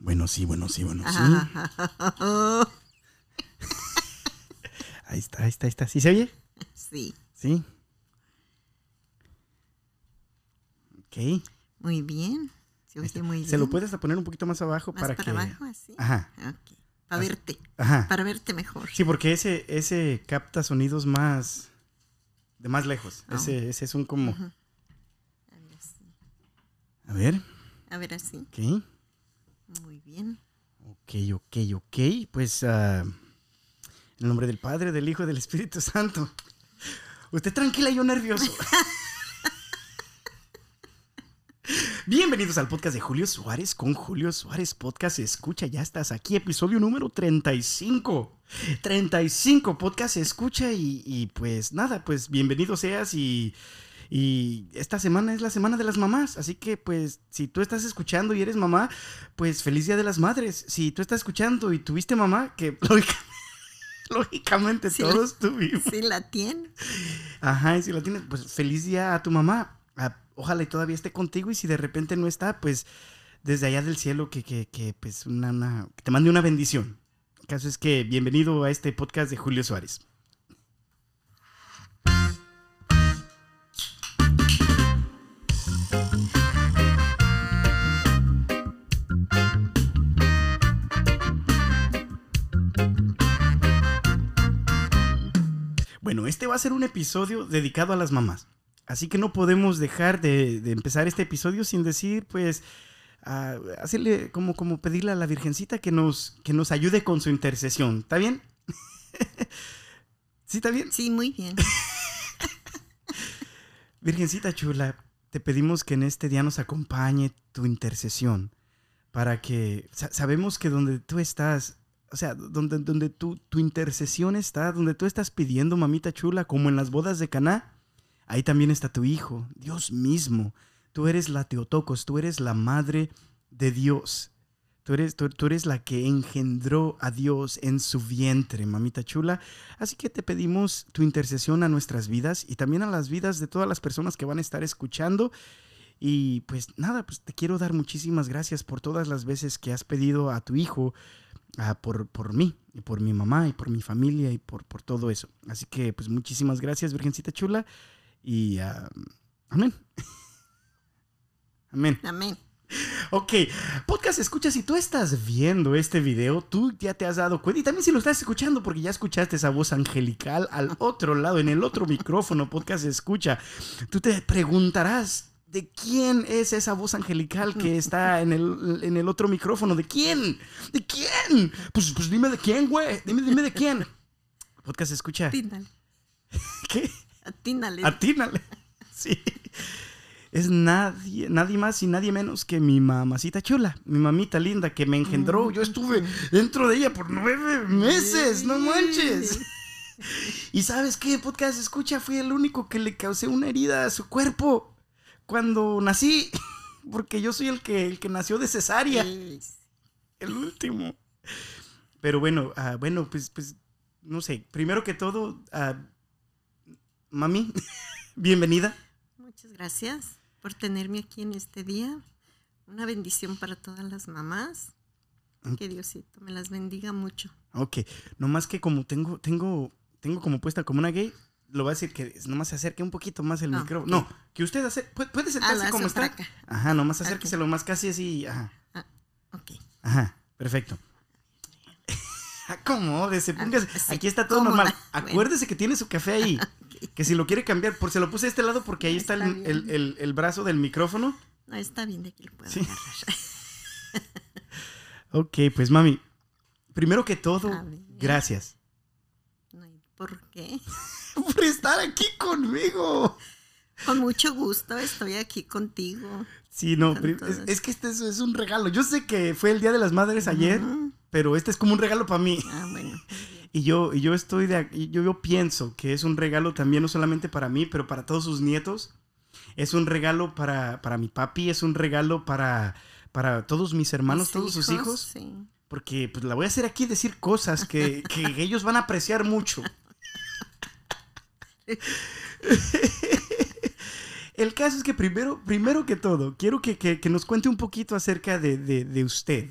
Bueno, sí, bueno, sí, bueno, sí. ahí está, ahí está, ahí está. ¿Sí se oye? Sí. Sí. Ok. Muy bien. Se oye muy bien. Se lo puedes poner un poquito más abajo Más para, para, que. abajo, así. Ajá. Ok. Para verte. Ajá. Para verte mejor. Sí, porque ese, ese capta sonidos más. de más lejos. Ah. Ese, ese es un como. A ver, así. A ver. A ver así. Ok. Muy bien. Ok, ok, ok. Pues ah, en el nombre del Padre, del Hijo y del Espíritu Santo. Usted tranquila, yo nervioso. Bienvenidos al podcast de Julio Suárez con Julio Suárez Podcast. Escucha, ya estás aquí, episodio número 35. 35 podcast escucha y, y pues nada, pues bienvenido seas y, y esta semana es la semana de las mamás, así que pues si tú estás escuchando y eres mamá, pues feliz día de las madres. Si tú estás escuchando y tuviste mamá, que lógica- lógicamente todos tuvimos. Sí la tiene. Ajá, y si la tienes, pues feliz día a tu mamá. Ah, ojalá y todavía esté contigo y si de repente no está, pues desde allá del cielo que, que, que pues una, una- que te mande una bendición. El caso es que bienvenido a este podcast de Julio Suárez. Bueno, este va a ser un episodio dedicado a las mamás. Así que no podemos dejar de, de empezar este episodio sin decir, pues, ah, hacerle como, como pedirle a la Virgencita que nos, que nos ayude con su intercesión. ¿Está bien? ¿Sí está bien? Sí, muy bien. Virgencita chula, te pedimos que en este día nos acompañe tu intercesión para que sa- sabemos que donde tú estás, o sea, donde, donde tu, tu intercesión está, donde tú estás pidiendo, mamita chula, como en las bodas de Caná, ahí también está tu hijo, Dios mismo. Tú eres la Teotocos, tú eres la madre de Dios. Tú eres, tú, tú eres la que engendró a Dios en su vientre, mamita chula. Así que te pedimos tu intercesión a nuestras vidas y también a las vidas de todas las personas que van a estar escuchando. Y pues nada, pues te quiero dar muchísimas gracias por todas las veces que has pedido a tu hijo, ah, por, por mí, y por mi mamá, y por mi familia, y por, por todo eso. Así que pues muchísimas gracias, Virgencita Chula. Y ah, amén. amén. Amén. Ok, podcast escucha, si tú estás viendo este video, tú ya te has dado cuenta, y también si lo estás escuchando, porque ya escuchaste esa voz angelical al otro lado, en el otro micrófono, podcast escucha, tú te preguntarás, ¿de quién es esa voz angelical que está en el, en el otro micrófono? ¿De quién? ¿De quién? Pues, pues dime de quién, güey, dime, dime de quién. Podcast escucha, Atínale. ¿qué? Atínale. Atínale. Sí. Es nadie, nadie más y nadie menos que mi mamacita chula, mi mamita linda que me engendró. Yo estuve dentro de ella por nueve meses, no manches. Y sabes qué, podcast escucha, fui el único que le causé una herida a su cuerpo cuando nací, porque yo soy el que, el que nació de cesárea, Sí. el último. Pero bueno, ah, bueno, pues, pues, no sé, primero que todo, ah, mami, bienvenida. Muchas gracias por tenerme aquí en este día. Una bendición para todas las mamás. Mm. Que Diosito me las bendiga mucho. Ok, nomás que como tengo, tengo, tengo como puesta como una gay, lo voy a decir que nomás se acerque un poquito más el Ah, micrófono. No, que usted hace, puede, puede Ah, sentarse la como está. acá. Ajá, nomás acérqueselo más casi así, ajá, Ok. ajá, perfecto. Acomódese, póngase. Ah, sí, Aquí está todo cómoda. normal. Bueno. Acuérdese que tiene su café ahí. Que si lo quiere cambiar, por se lo puse a este lado porque ahí está, Está el, el- el- el brazo del micrófono. No, está bien de aquí lo puedo Sí. agarrar. Ok, pues mami, primero que todo, gracias No hay ¿Por qué? Por estar aquí conmigo. Con mucho gusto estoy aquí contigo. Sí, no, es, es que este es, es un regalo. Yo sé que fue el Día de las Madres ayer, pero este es como un regalo para mí. Ah, bueno. Y yo, y yo estoy de yo, yo pienso que es un regalo también no solamente para mí, pero para todos sus nietos. Es un regalo para, para mi papi, es un regalo para, para todos mis hermanos, Mis todos sus hijos. Sí. Porque pues la voy a hacer aquí decir cosas que, que ellos van a apreciar mucho. El caso es que primero, primero que todo, quiero que, nos cuente un poquito acerca de, usted.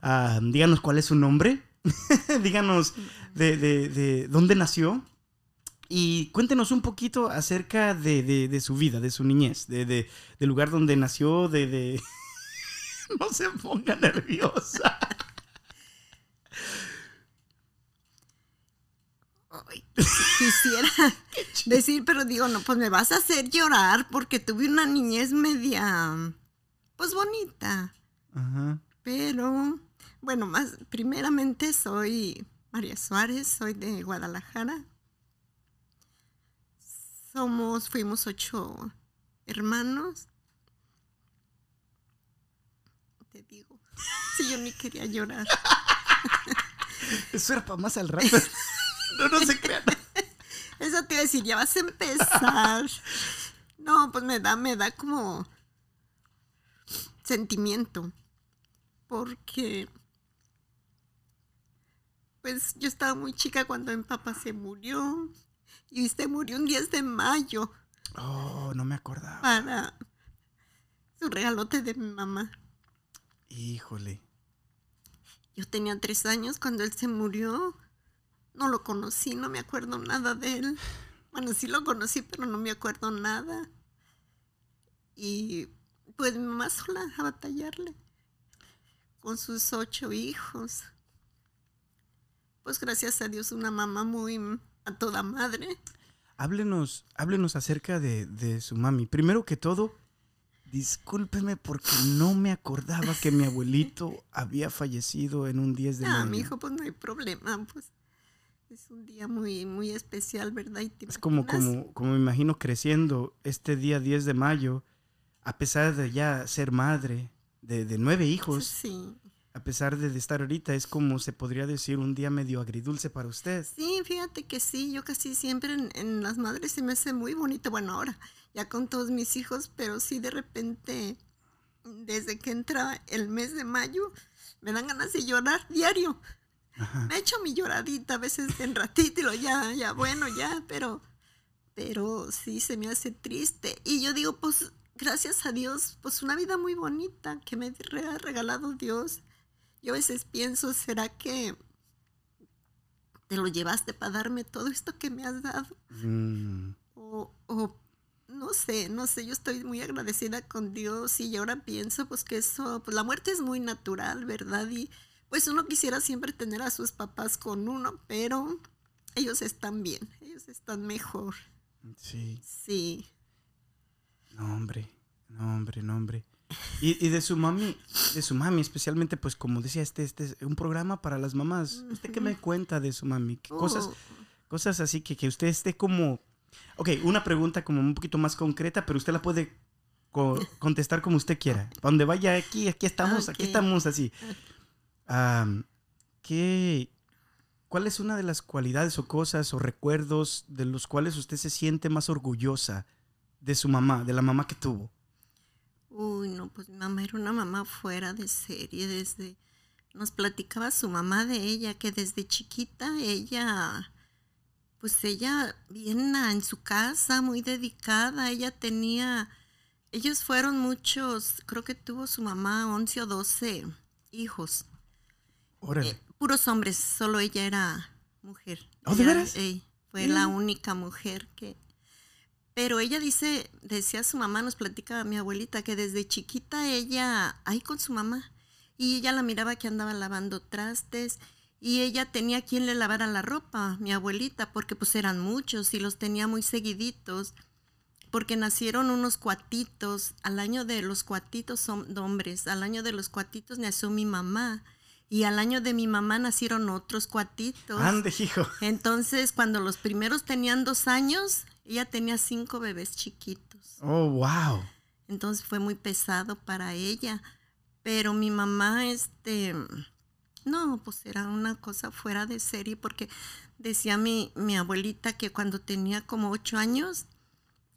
Ah, díganos cuál es su nombre. díganos de, de, de dónde nació. Y cuéntenos un poquito acerca de, su vida, de su niñez, de, de, del lugar donde nació, de... no se ponga nerviosa. Ay, quisiera decir, pero digo, no, pues me vas a hacer llorar porque tuve una niñez media, pues bonita. Ajá. Pero, bueno, más, primeramente soy María Suárez, soy de Guadalajara. Somos, fuimos ocho hermanos. Te digo, si yo ni quería llorar. Eso era para más al rato. No, no se crean. Eso te iba a decir, ya vas a empezar. No, pues me da, me da como sentimiento. Porque pues yo estaba muy chica cuando mi papá se murió. Y se murió un 10 de mayo Oh, no me acordaba. para su regalote de mi mamá. Híjole. Yo tenía tres años cuando él se murió. No lo conocí, no me acuerdo nada de él. Bueno, sí lo conocí, pero no me acuerdo nada. Y pues mi mamá sola a batallarle con sus ocho hijos. Pues gracias a Dios una mamá muy a toda madre. Háblenos, háblenos acerca de, de su mami. Primero que todo, discúlpeme porque no me acordaba que mi abuelito había fallecido en un 10 de Ah, mayo. mi hijo, pues no hay problema, pues es un día muy, muy especial, ¿verdad? Y Es como, como, como me imagino creciendo este día 10 de mayo, a pesar de ya ser madre de, de nueve hijos, Sí, a pesar de, de estar ahorita, es como se podría decir un día medio agridulce para usted. sí, fíjate que sí, yo casi siempre en, en las madres se me hace muy bonito, bueno, ahora ya con todos mis hijos, pero sí de repente, desde que entra el mes de mayo, me dan ganas de llorar diario. Ajá. Me echo mi lloradita a veces en ratito y lo ya, ya, bueno, ya, pero, pero sí se me hace triste. Y yo digo, pues, gracias a Dios, pues una vida muy bonita que me ha regalado Dios. Yo a veces pienso, ¿será que te lo llevaste para darme todo esto que me has dado? Mm, O, o no sé, no sé, yo estoy muy agradecida con Dios y ahora pienso pues que eso, pues la muerte es muy natural, ¿verdad? Y pues uno quisiera siempre tener a sus papás con uno, pero ellos están bien, ellos están mejor, sí. sí. No, hombre, no, hombre, no, hombre. Y, y de su mami, de su mami, especialmente, pues como decía, este, este es un programa para las mamás. ¿Usted qué me cuenta de su mami? ¿Qué cosas, Oh, cosas así que, que usted esté como... Ok, una pregunta como un poquito más concreta, pero usted la puede co- contestar como usted quiera. Donde vaya aquí, aquí estamos, aquí estamos así. Am, ¿qué, ¿Cuál es una de las cualidades o cosas o recuerdos de los cuales usted se siente más orgullosa de su mamá, de la mamá que tuvo? Uy, no, pues mi mamá era una mamá fuera de serie, desde... Nos platicaba su mamá de ella, que desde chiquita ella, pues ella bien en su casa, muy dedicada, ella tenía, ellos fueron muchos, creo que tuvo su mamá 11 o 12 hijos, Órale. eh, puros hombres, solo ella era mujer. ¿Oh, de Era- veras? ey, fue la única mujer que... Pero ella dice, decía su mamá, nos platica mi abuelita, que desde chiquita ella, ahí con su mamá, y ella la miraba que andaba lavando trastes, y ella tenía quien le lavara la ropa, mi abuelita, porque pues eran muchos y los tenía muy seguiditos, porque nacieron unos cuatitos, al año de los cuatitos son hombres, al año de los cuatitos nació mi mamá, y al año de mi mamá nacieron otros cuatitos. Ande, hijo. Entonces, cuando los primeros tenían dos años, ella tenía cinco bebés chiquitos. Oh, wow. Entonces fue muy pesado para ella. Pero mi mamá, este, no, pues era una cosa fuera de serie porque decía mi, mi abuelita que cuando tenía como ocho años,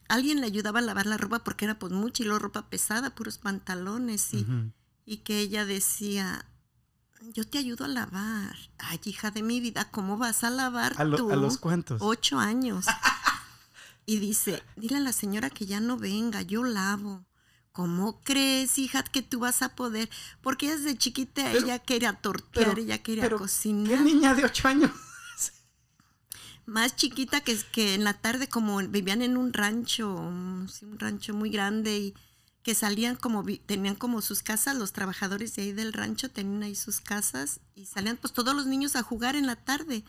alguien le ayudaba a lavar la ropa porque era pues mucha y la ropa pesada, puros pantalones y, y que ella decía, yo te ayudo a lavar. Ay, hija de mi vida, ¿cómo vas a lavar ¿A, lo- tú? a los cuantos? Ocho años. Y dice, dile a la señora que ya no venga, yo lavo. ¿cómo crees, hija, que tú vas a poder? Porque desde chiquita ella quería tortear, ella quería cocinar. ¿Qué niña de ocho años? Más chiquita que, que en la tarde, como vivían en un rancho, un rancho muy grande y que salían como, tenían como sus casas, los trabajadores de ahí del rancho tenían ahí sus casas y salían pues todos los niños a jugar en la tarde.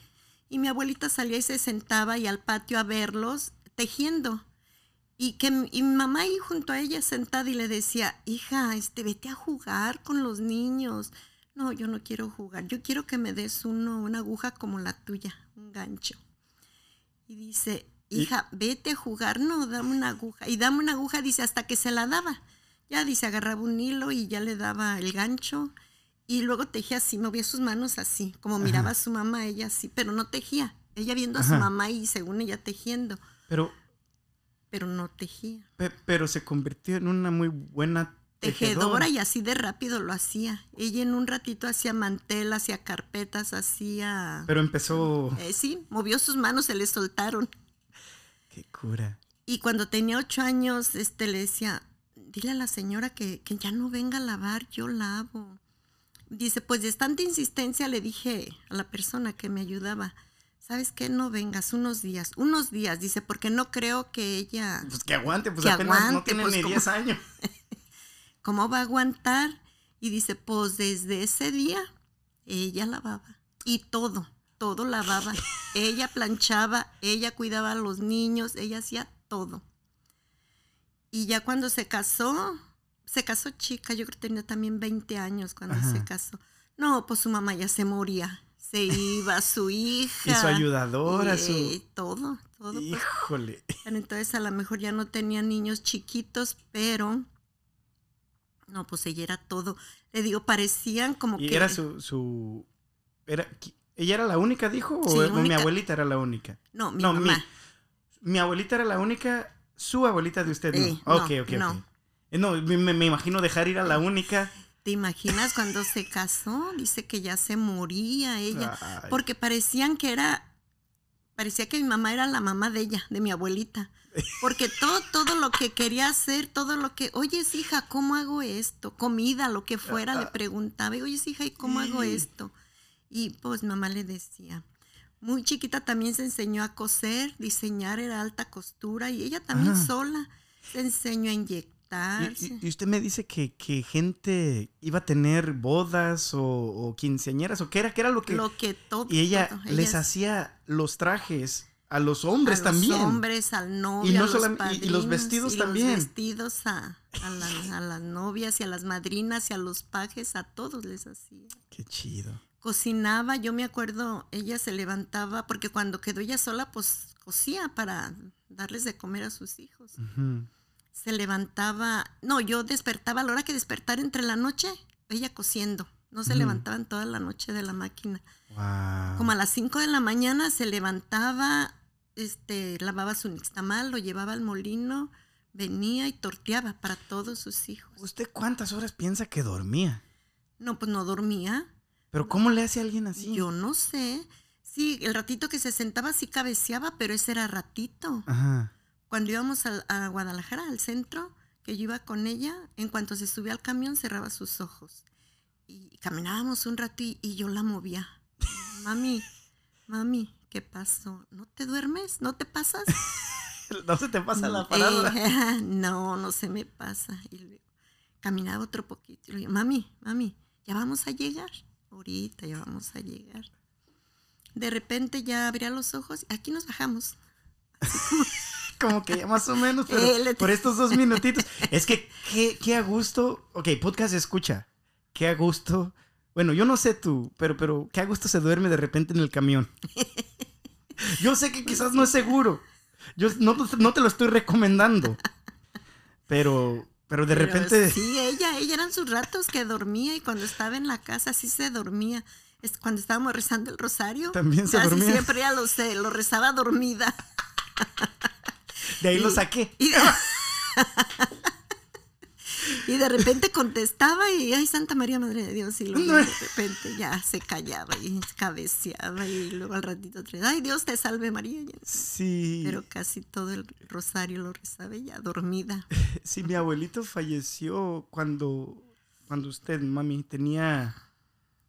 Y mi abuelita salía y se sentaba y al patio a verlos tejiendo. Y que mi mamá ahí junto a ella sentada y le decía, hija, este, vete a jugar con los niños. No, yo no quiero jugar, yo quiero que me des uno, una aguja como la tuya, un gancho. Y dice, hija, vete a jugar, no, dame una aguja. Y dame una aguja, dice, hasta que se la daba. Ya dice, agarraba un hilo y ya le daba el gancho. Y luego tejía así, movía sus manos así, como miraba a su mamá, ella así, pero no tejía. Ella viendo a su mamá y según ella tejiendo. Pero. Pero no tejía. pero se convirtió en una muy buena tejedora. y así de rápido lo hacía. Ella en un ratito hacía mantel, hacía carpetas, hacía. Pero empezó. Eh, sí, movió sus manos, se le soltaron. Qué cura. Y cuando tenía ocho años, este le decía, dile a la señora que, ya no venga a lavar, yo lavo. Dice, pues de tanta insistencia le dije a la persona que me ayudaba, ¿sabes qué? No vengas unos días, unos días, dice, porque no creo que ella... Pues que aguante, pues apenas no tiene pues, ni 10 años. ¿Cómo va a aguantar? Y dice, pues desde ese día ella lavaba y todo todo lavaba. ella planchaba, ella cuidaba a los niños, ella hacía todo. Y ya cuando se casó, se casó chica, yo creo que tenía también 20 años cuando se casó. No, pues su mamá ya se moría. Se iba su hija. y su ayudadora, su... Todo, todo. Pues. Híjole. Entonces a lo mejor ya no tenía niños chiquitos, pero... No, pues ella era todo. Le digo, parecían como y que... era su... su... Era, ¿Ella era la única, dijo? ¿O mi abuelita era la única? No, mi mamá. Mi, abuelita era la única, su abuelita de usted no. ok, ok, no. Eh, no, me, imagino dejar ir a la única. ¿Te imaginas cuando se casó? Dice que ya se moría ella. Porque parecían que era. Parecía que mi mamá era la mamá de ella, de mi abuelita. Porque todo, todo lo que quería hacer, todo lo que, oye, hija, ¿cómo hago esto? Comida, lo que fuera, le ah. preguntaba, oye, hija, ¿y cómo hago esto? Y pues mamá le decía, muy chiquita también se enseñó a coser, diseñar era alta costura y ella también ah. sola se enseñó a inyectarse. Y, usted me dice que, gente iba a tener bodas o, quinceañeras o qué era, qué era lo que... Lo que todo. Y ella les hacía los trajes a los hombres también. A los hombres, al novio, y, no a los y, los vestidos y también. Los vestidos a, a, las novias y a las madrinas y a los pajes, a todos les hacía. Qué chido cocinaba, yo me acuerdo, ella se levantaba, porque cuando quedó ella sola, pues cocía para darles de comer a sus hijos. Se levantaba, no, yo despertaba a la hora que despertar entre la noche, ella cociendo. No se levantaban toda la noche de la máquina. Como a las 5 de la mañana se levantaba, este, lavaba su nixtamal, lo llevaba al molino, venía y torteaba para todos sus hijos. ¿Usted cuántas horas piensa que dormía? No, pues no dormía. ¿Pero cómo le hace a alguien así? Yo no sé. Sí, el ratito que se sentaba sí cabeceaba, pero ese era ratito. Ajá. Cuando íbamos a, Guadalajara, al centro, que yo iba con ella, en cuanto se subía al camión cerraba sus ojos. Y caminábamos un rato y, yo la movía. mami, mami, ¿qué pasó? ¿No te duermes? ¿No te pasas? ¿No se te pasa la parada? Eh, no, no se me pasa. Y luego caminaba otro poquito. Y le digo, mami, mami, ya vamos a llegar ahorita ya vamos a llegar. De repente ya abría los ojos, aquí nos bajamos. como... que ya más o menos, pero por estos dos minutitos. Es que, qué, a gusto. Ok, podcast escucha. Qué a gusto. Bueno, yo no sé tú, pero, pero qué a gusto se duerme de repente en el camión. Yo sé que quizás no es seguro. Yo no, no te lo estoy recomendando. Pero, pero de repente. Sí, ella, ella eran sus ratos que dormía y cuando estaba en la casa sí se dormía. Es cuando estábamos rezando el rosario. También se casi Siempre ella lo, sé, lo rezaba dormida. De ahí lo saqué. Y de repente contestaba y, ay, Santa María, Madre de Dios. Y luego de repente ya se callaba y cabeceaba y luego al ratito, ay, Dios te salve María. Sí. Pero casi todo el rosario lo rezaba ya dormida. Sí, mi abuelito falleció cuando, cuando usted, mami, tenía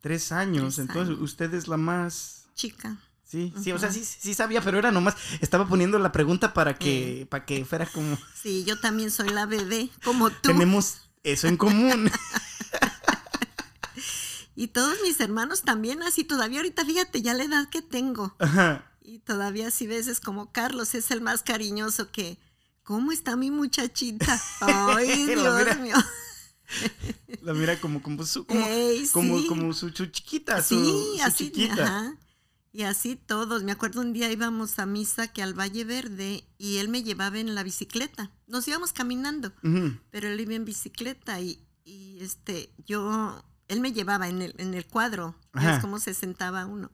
tres años. entonces usted es la más... Chica. Sí, sí, o sea, sí, sí sabía, pero era nomás, estaba poniendo la pregunta para que, para que fuera como... Sí, yo también soy la bebé, como tú. Tenemos eso en común. y todos mis hermanos también así, todavía ahorita fíjate ya la edad que tengo. Ajá. Y todavía así veces como Carlos es el más cariñoso que, ¿cómo está mi muchachita? Ay, Dios mío. La mira como, como su, como, como, su, chiquita, su, sí, así, chiquita. Ajá. Y así todos. Me acuerdo un día íbamos a misa que al Valle Verde y él me llevaba en la bicicleta. Nos íbamos caminando, pero él iba en bicicleta y, este, yo, él me llevaba en el, en el cuadro, es como se sentaba uno.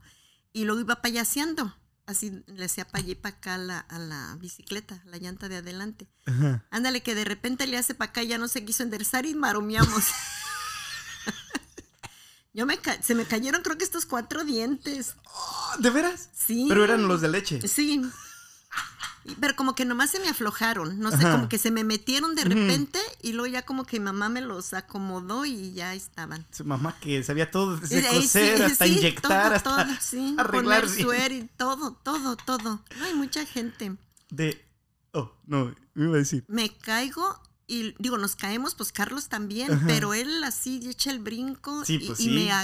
Y luego iba payaseando, así le hacía para allá y para acá a la bicicleta, la llanta de adelante. Ándale, que de repente le hace para acá y ya no se quiso enderezar y maromeamos. Yo me se me cayeron creo que estos cuatro dientes. ¿De veras? Sí. Pero eran los de leche. Sí. Pero como que nomás se me aflojaron, no sé, como que se me metieron de repente y luego ya como que mi mamá me los acomodó y ya estaban. Su mamá que sabía todo, desde coser hasta inyectar, hasta todo, sí, arreglar. Poner y todo, todo, todo. No hay mucha gente. De, oh, no, me iba a decir. Me caigo y digo, nos caemos, pues Carlos también, pero él así echa el brinco y, pues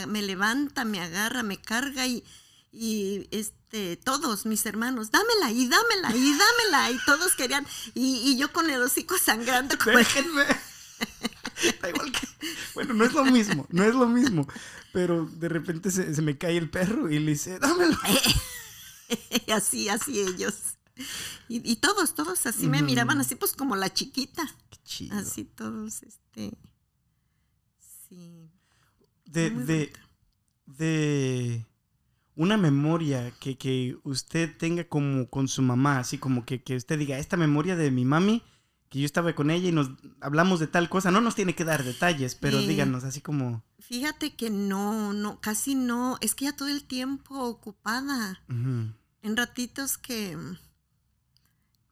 me, levanta, me agarra, me carga y, y este, todos mis hermanos, dámela y dámela y dámela y todos querían y, yo con el hocico sangrando. Déjenme. igual que, bueno, no es lo mismo, no es lo mismo, pero de repente se, me cae el perro y le dice, dámelo. así, así ellos. Y, todos, todos así me miraban así pues como la chiquita. Así todos, este. Sí. De, de, de, una memoria que, que, usted tenga como con su mamá, así como que, que, usted diga, esta memoria de mi mami, que yo estaba con ella y nos hablamos de tal cosa, no nos tiene que dar detalles, pero eh, díganos así como... Fíjate que no, no, casi no, es que ya todo el tiempo ocupada. En ratitos que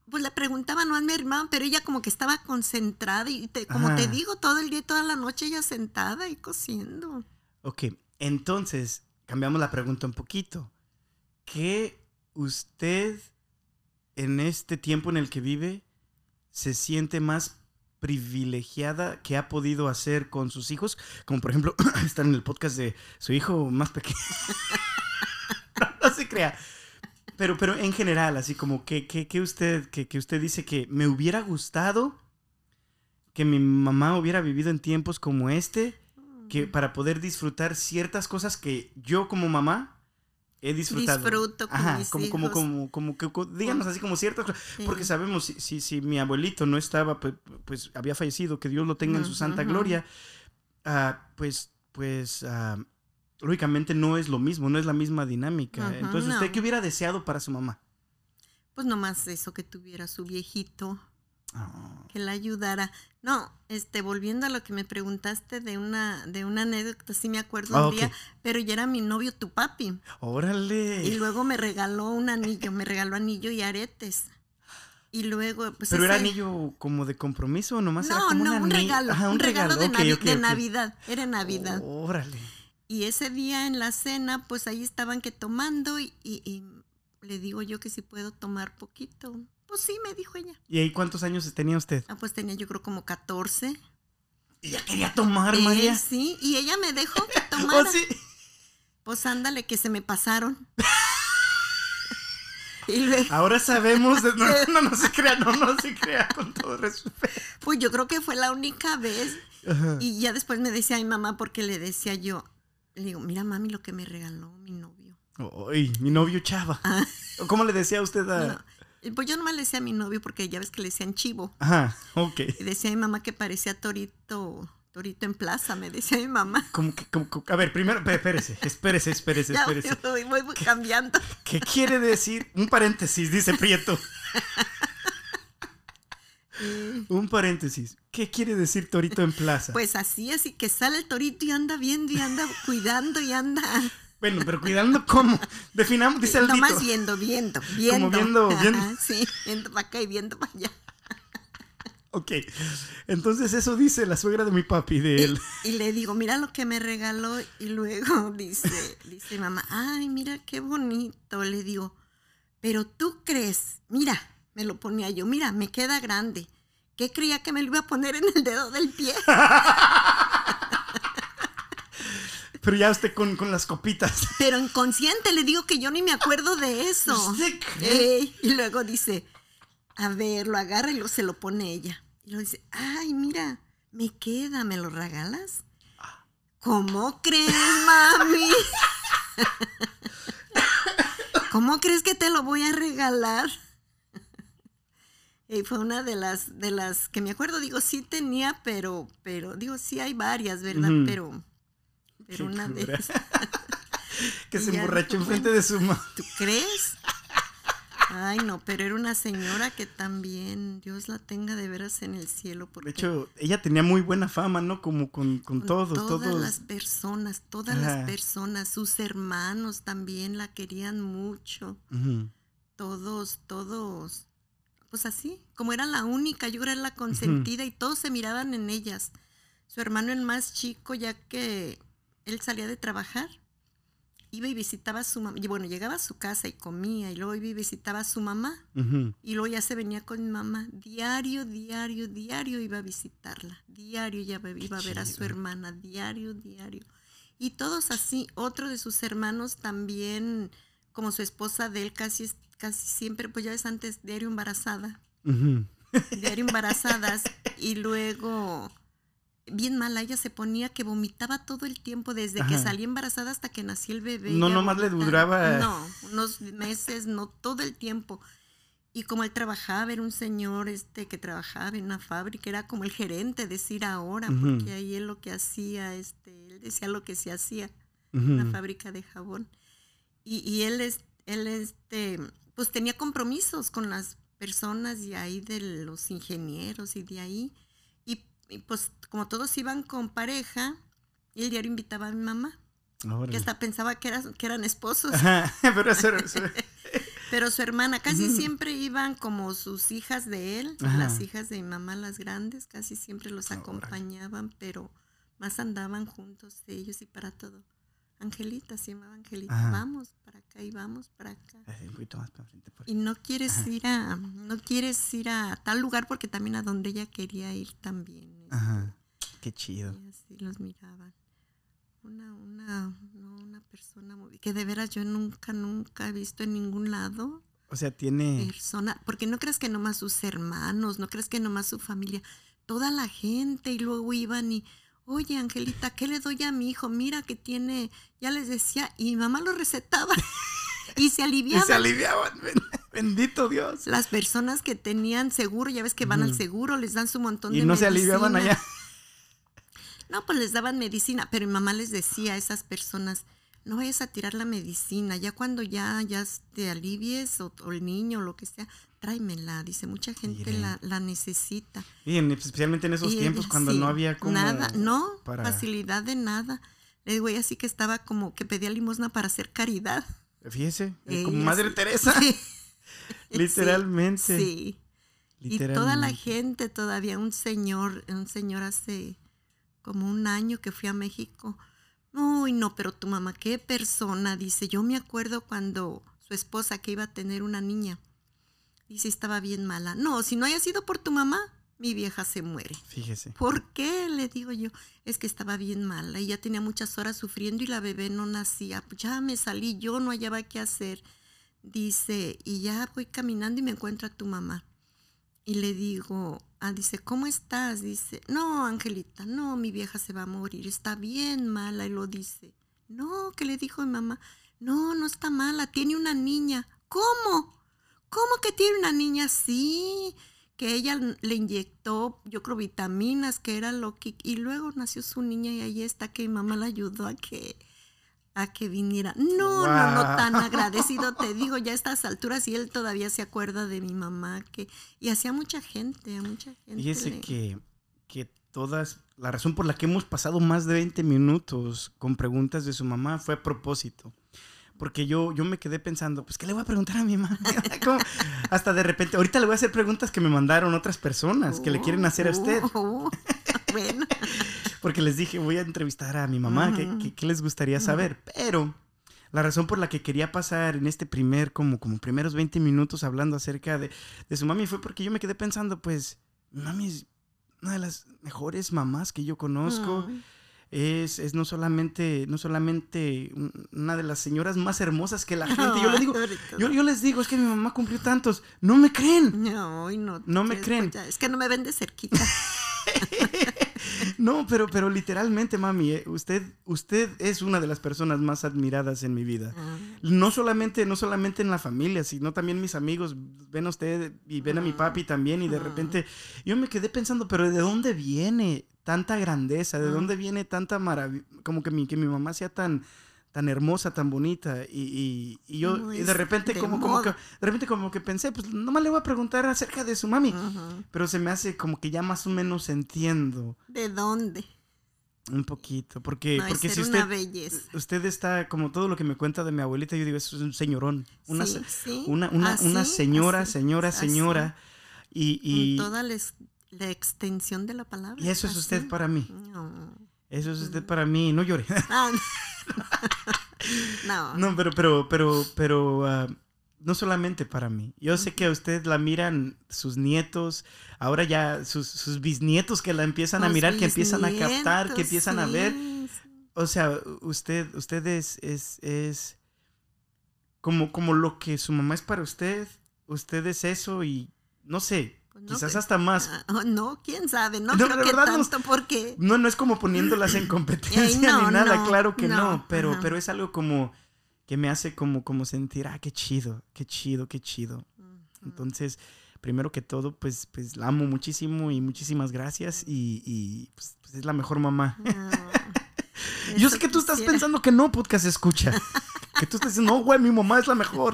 pues le preguntaba no a mi hermano, pero ella como que estaba concentrada y como te digo, todo el día y toda la noche ella sentada y cosiendo. Ok, entonces cambiamos la pregunta un poquito. ¿Qué usted en este tiempo en el que vive se siente más privilegiada que ha podido hacer con sus hijos? Como por ejemplo, está en el podcast de su hijo más pequeño. no se crea pero, pero en general, así como que, que, usted, que, que usted dice que me hubiera gustado que mi mamá hubiera vivido en tiempos como este, que para poder disfrutar ciertas cosas que yo como mamá he disfrutado. Disfruto con Ajá, como, como, como, como, que, díganos así como ciertas cosas, porque sabemos si, si, si, mi abuelito no estaba, pues, pues, había fallecido, que Dios lo tenga en su santa gloria, uh, pues, pues, uh, lógicamente no es lo mismo, no es la misma dinámica. Entonces, ¿usted qué hubiera deseado para su mamá? Pues nomás eso, que tuviera su viejito, ah. que la ayudara. No, este, volviendo a lo que me preguntaste de una, de una anécdota, sí me acuerdo un ah, día, pero ya era mi novio tu papi. Órale. Y luego me regaló un anillo, me regaló anillo y aretes. Y luego, pues ¿Pero era anillo como de compromiso o nomás era como no, un regalo. un, regalo, de, Navidad. Era Navidad. Órale. Y ese día en la cena, pues ahí estaban que tomando y, le digo yo que si puedo tomar poquito. Pues sí, me dijo ella. ¿Y ahí cuántos años tenía usted? Ah, pues tenía yo creo como 14. ¿Ella quería tomar, eh, María? Sí, y ella me dejó que oh, tomara. sí? Pues ándale, que se me pasaron. Ahora sabemos, no, no, no, se crea, no, no se crea, con todo respeto. Pues yo creo que fue la única vez. Y ya después me decía mi mamá, porque le decía yo, le digo, mira mami lo que me regaló mi novio. Ay, mi novio Chava. Ah. ¿Cómo le decía a usted a...? pues yo nomás le decía a mi novio porque ya ves que le decían chivo. Ajá, ok. Y decía a mi mamá que parecía torito, torito en plaza, me decía mi mamá. Como que, a ver, primero, espérese, espérese, espérese, espérese. voy, voy, cambiando. ¿Qué quiere decir? Un paréntesis, dice Prieto. Un paréntesis. ¿Qué quiere decir torito en plaza? Pues así, así que sale el torito y anda viendo y anda cuidando y anda. Bueno, pero cuidando cómo. Definamos, dice el Nomás viendo, viendo, viendo. Como viendo, viendo. Ajá, sí, viendo para acá y viendo para allá. Ok. Entonces eso dice la suegra de mi papi de él. Y, y le digo, mira lo que me regaló. Y luego dice, dice mamá, ay, mira qué bonito. Le digo, pero tú crees, mira, me lo ponía yo, mira, me queda grande. ¿Qué creía que me lo iba a poner en el dedo del pie? Pero ya usted con, con las copitas. Pero inconsciente le digo que yo ni me acuerdo de eso. ¿Usted cree? Ey, y luego dice, a ver, lo agarra y luego se lo pone ella. Y luego dice, ay, mira, me queda, ¿me lo regalas? ¿Cómo crees, mami? ¿Cómo crees que te lo voy a regalar? Y fue una de las, de las que me acuerdo, digo, sí tenía, pero, pero, digo, sí hay varias, ¿verdad? Pero, pero Qué una de cura. esas. que se emborrachó enfrente de su mamá. ¿Tú crees? Ay, no, pero era una señora que también, Dios la tenga de veras en el cielo. De Porque hecho, ella tenía muy buena fama, ¿no? Como con, con con todos, todas todos. las personas, todas las personas, sus hermanos también la querían mucho. Todos, todos. Pues así, como era la única, yo era la consentida y todos se miraban en ellas. Su hermano el más chico, ya que él salía de trabajar, iba y visitaba a su mamá. Y bueno, llegaba a su casa y comía, y luego iba y visitaba a su mamá. Y luego ya se venía con mi mamá. Diario, diario, diario iba a visitarla. Diario ya iba iba a ver a su hermana. Diario, diario. Y todos así. Otro de sus hermanos también, como su esposa de él, casi, casi siempre, pues ya ves antes, diario embarazada. Ujú. Diario embarazadas. y luego, bien mala, ella se ponía que vomitaba todo el tiempo, desde que Ajá. salía embarazada hasta que nació el bebé. No, nomás le vomitaba. duraba- No, unos meses, no todo el tiempo. Y como él trabajaba, era un señor este que trabajaba en una fábrica, era como el gerente, decir ahora, porque ahí él lo que hacía, este, él decía lo que se hacía, Ujú. una fábrica de jabón. Y, y él, es, él este, pues tenía compromisos con las personas de ahí, de los ingenieros y de ahí. Y, y, pues como todos iban con pareja, el diario invitaba a mi mamá, Órale. que hasta pensaba que, eran que eran esposos. Ajá, Pero eso, eso- Pero su hermana, casi siempre iban como sus hijas de él, Ajá. las hijas de mi mamá, las grandes, casi siempre los Órale. acompañaban, pero más andaban juntos ellos y para todo. Angelita, se llamaba Angelita, Ajá. vamos para acá y vamos para acá. Un poquito más para frente. Y no quieres ir a, no quieres ir a tal lugar porque también a donde ella quería ir también. este, Ajá. Qué chido. y así los miraban. Una, una, no, una persona muy, que de veras yo nunca, nunca he visto en ningún lado O sea, tiene. persona, porque no crees que nomás sus hermanos, no crees que nomás su familia, toda la gente y luego iban y, oye Angelita, ¿qué le doy a mi hijo? Mira que tiene, ya les decía, y mi mamá lo recetaba y se Y aliviaban. se aliviaban. ben- Bendito Dios. Las personas que tenían seguro, ya ves que van al seguro, les dan su montón de Y no se aliviaban allá. No, pues les daban medicina, pero mi mamá les decía a esas personas, no vayas a tirar la medicina, ya cuando ya, ya te alivies o, o el niño o lo que sea, tráemela. Dice, mucha gente la, la necesita. Y en- especialmente en esos Y tiempos ella, cuando sí, no había como. Nada, no, para- facilidad de nada. Le digo, ella sí que estaba como que pedía limosna para hacer caridad. Fíjese, Ella como Madre sí. Teresa. Sí. Literalmente. Sí. Y toda la Literalmente. gente todavía, un señor, un señor hace como un año que fui a México. Uy, no, pero tu mamá, qué persona, dice, yo me acuerdo cuando su esposa que iba a tener una niña, dice, estaba bien mala. No, si no haya sido por tu mamá, mi vieja se muere. Fíjese. ¿Por qué? Le digo yo, es que estaba bien mala y ya tenía muchas horas sufriendo y la bebé no nacía. Ya me salí, yo no hallaba qué hacer. Dice, y ya voy caminando y me encuentro a tu mamá. Y le digo, ah, dice, ¿cómo estás? Dice, no, Angelita, no, mi vieja se va a morir, está bien mala. Y lo dice, no, ¿qué le dijo mi mamá? No, no está mala, tiene una niña. ¿Cómo? ¿Cómo que tiene una niña? Sí, que ella le inyectó, yo creo, vitaminas, que era lo que... Y luego nació su niña y ahí está que mi mamá la ayudó a que, a que viniera. No, no, no, tan agradecido, te digo, ya a estas alturas y él todavía se acuerda de mi mamá, que y hacía mucha gente, a mucha gente. Fíjese le... que, que todas, la razón por la que hemos pasado más de 20 minutos con preguntas de su mamá fue a propósito. Porque yo, yo me quedé pensando, pues, ¿qué le voy a preguntar a mi mamá? Hasta de repente, ahorita le voy a hacer preguntas que me mandaron otras personas que le quieren hacer a usted. Uh, bueno. Porque les dije, voy a entrevistar a mi mamá, ¿qué, qué, les gustaría saber? Pero la razón por la que quería pasar en este primer, como, como primeros 20 minutos hablando acerca de, de su mami fue porque yo me quedé pensando, pues, mami es una de las mejores mamás que yo conozco. Mm. Es, es, no solamente, no solamente una de las señoras más hermosas que la gente. Yo les digo, yo, yo, les digo, es que mi mamá cumplió tantos. No me creen. No, no, no me creen. Es que no me ven de cerquita. no, pero, pero literalmente, mami, eh, usted, usted es una de las personas más admiradas en mi vida. Ah. No solamente, no solamente en la familia, sino también mis amigos ven a usted y ven a mi papi también y de Ah. repente yo me quedé pensando, pero ¿de dónde viene tanta grandeza? ¿De Ah. dónde viene tanta maravilla? Como que mi, que mi mamá sea tan tan hermosa, tan bonita y, y, y yo No y es de repente de como, como que de repente como que pensé, pues nomás le voy a preguntar acerca de su mami, pero se me hace como que ya más o menos entiendo ¿De dónde? un poquito, porque, No, porque si usted, usted está, como todo lo que me cuenta de mi abuelita, yo digo, es un señorón, una, Sí, sí, una, una, una así, señora, así, señora, así. señora, y, y, Con toda la, la extensión de la palabra. y eso es así. usted para mí, No. eso es usted para mí, no llore. Ah, no. No, pero, pero, pero, pero, ah, no solamente para mí. Yo sé que a usted la miran sus nietos, ahora ya sus, sus bisnietos que la empiezan a mirar, que empiezan a captar, que empiezan a ver. O sea, usted, usted es, es, es como, como lo que su mamá es para usted. Usted es eso y no sé, no, quizás pues, hasta más. ah, oh, no, quién sabe, no, No, creo que verdad, no- tanto porque No, no es como poniéndolas en competencia ni nada, claro que no, pero, pero es algo como que me hace como, como sentir, ah, qué chido, qué chido, qué chido. Entonces, primero que todo, pues, pues la amo muchísimo y muchísimas gracias y, y, pues, pues, es la mejor mamá. No, Yo sé que tú estás pensando que no, podcast escucha. Que tú estás diciendo, no, güey, mi mamá es la mejor.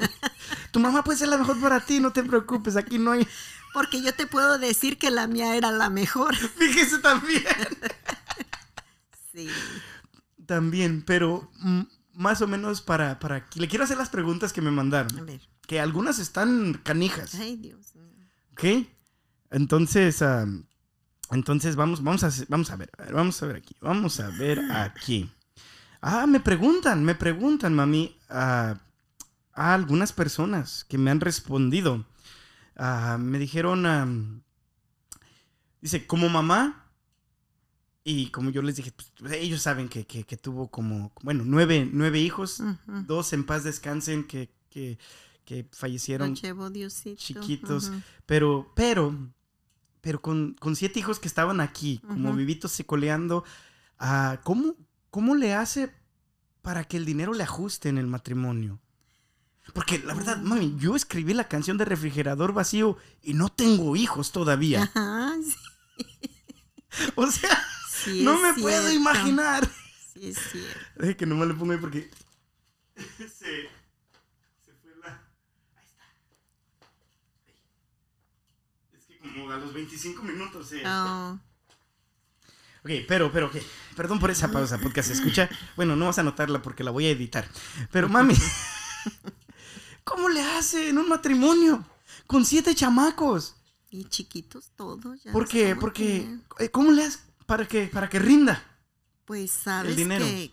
Tu mamá puede ser la mejor para ti, no te preocupes, aquí no hay... Porque yo te puedo decir que la mía era la mejor. Fíjese también. Sí. También, pero mm, más o menos para, para aquí. Le quiero hacer las preguntas que me A mandaron. ver. Que algunas están canijas. Ay, Dios mío. ¿Ok? Entonces, ah, entonces vamos, vamos, a, vamos a ver, a vamos a ver aquí, vamos a ver aquí. Ah, me preguntan, me preguntan, mami, a, a algunas personas que me han respondido. Ah, me dijeron, dice, como mamá, y como yo les dije, pues, ellos saben que, que- que tuvo como, bueno, nueve, nueve hijos, dos en paz descansen que, que, que fallecieron chiquitos. Pero, pero, pero con, con siete hijos que estaban aquí, como vivitos secoleando, ah, ¿cómo, ¿cómo le hace para que el dinero le ajuste en el matrimonio? Porque la verdad, mami, yo escribí la canción de refrigerador vacío y no tengo hijos todavía. Ajá, sí, O sea, sí no me puedo imaginar. Sí, es cierto. Deje que nomás le pongo ahí porque se, se fue la... Ahí está. Es que como a los 25 minutos se... Oh, Ok, pero, pero, ok. Perdón por esa pausa, podcast se escucha. Bueno, no vas a notarla porque la voy a editar. Pero mami, ¿cómo le hace en un matrimonio? Con siete chamacos. y chiquitos todos. Ya ¿Por qué? Porque, bien. eh, ¿cómo le hace para que, para que rinda? Pues sabes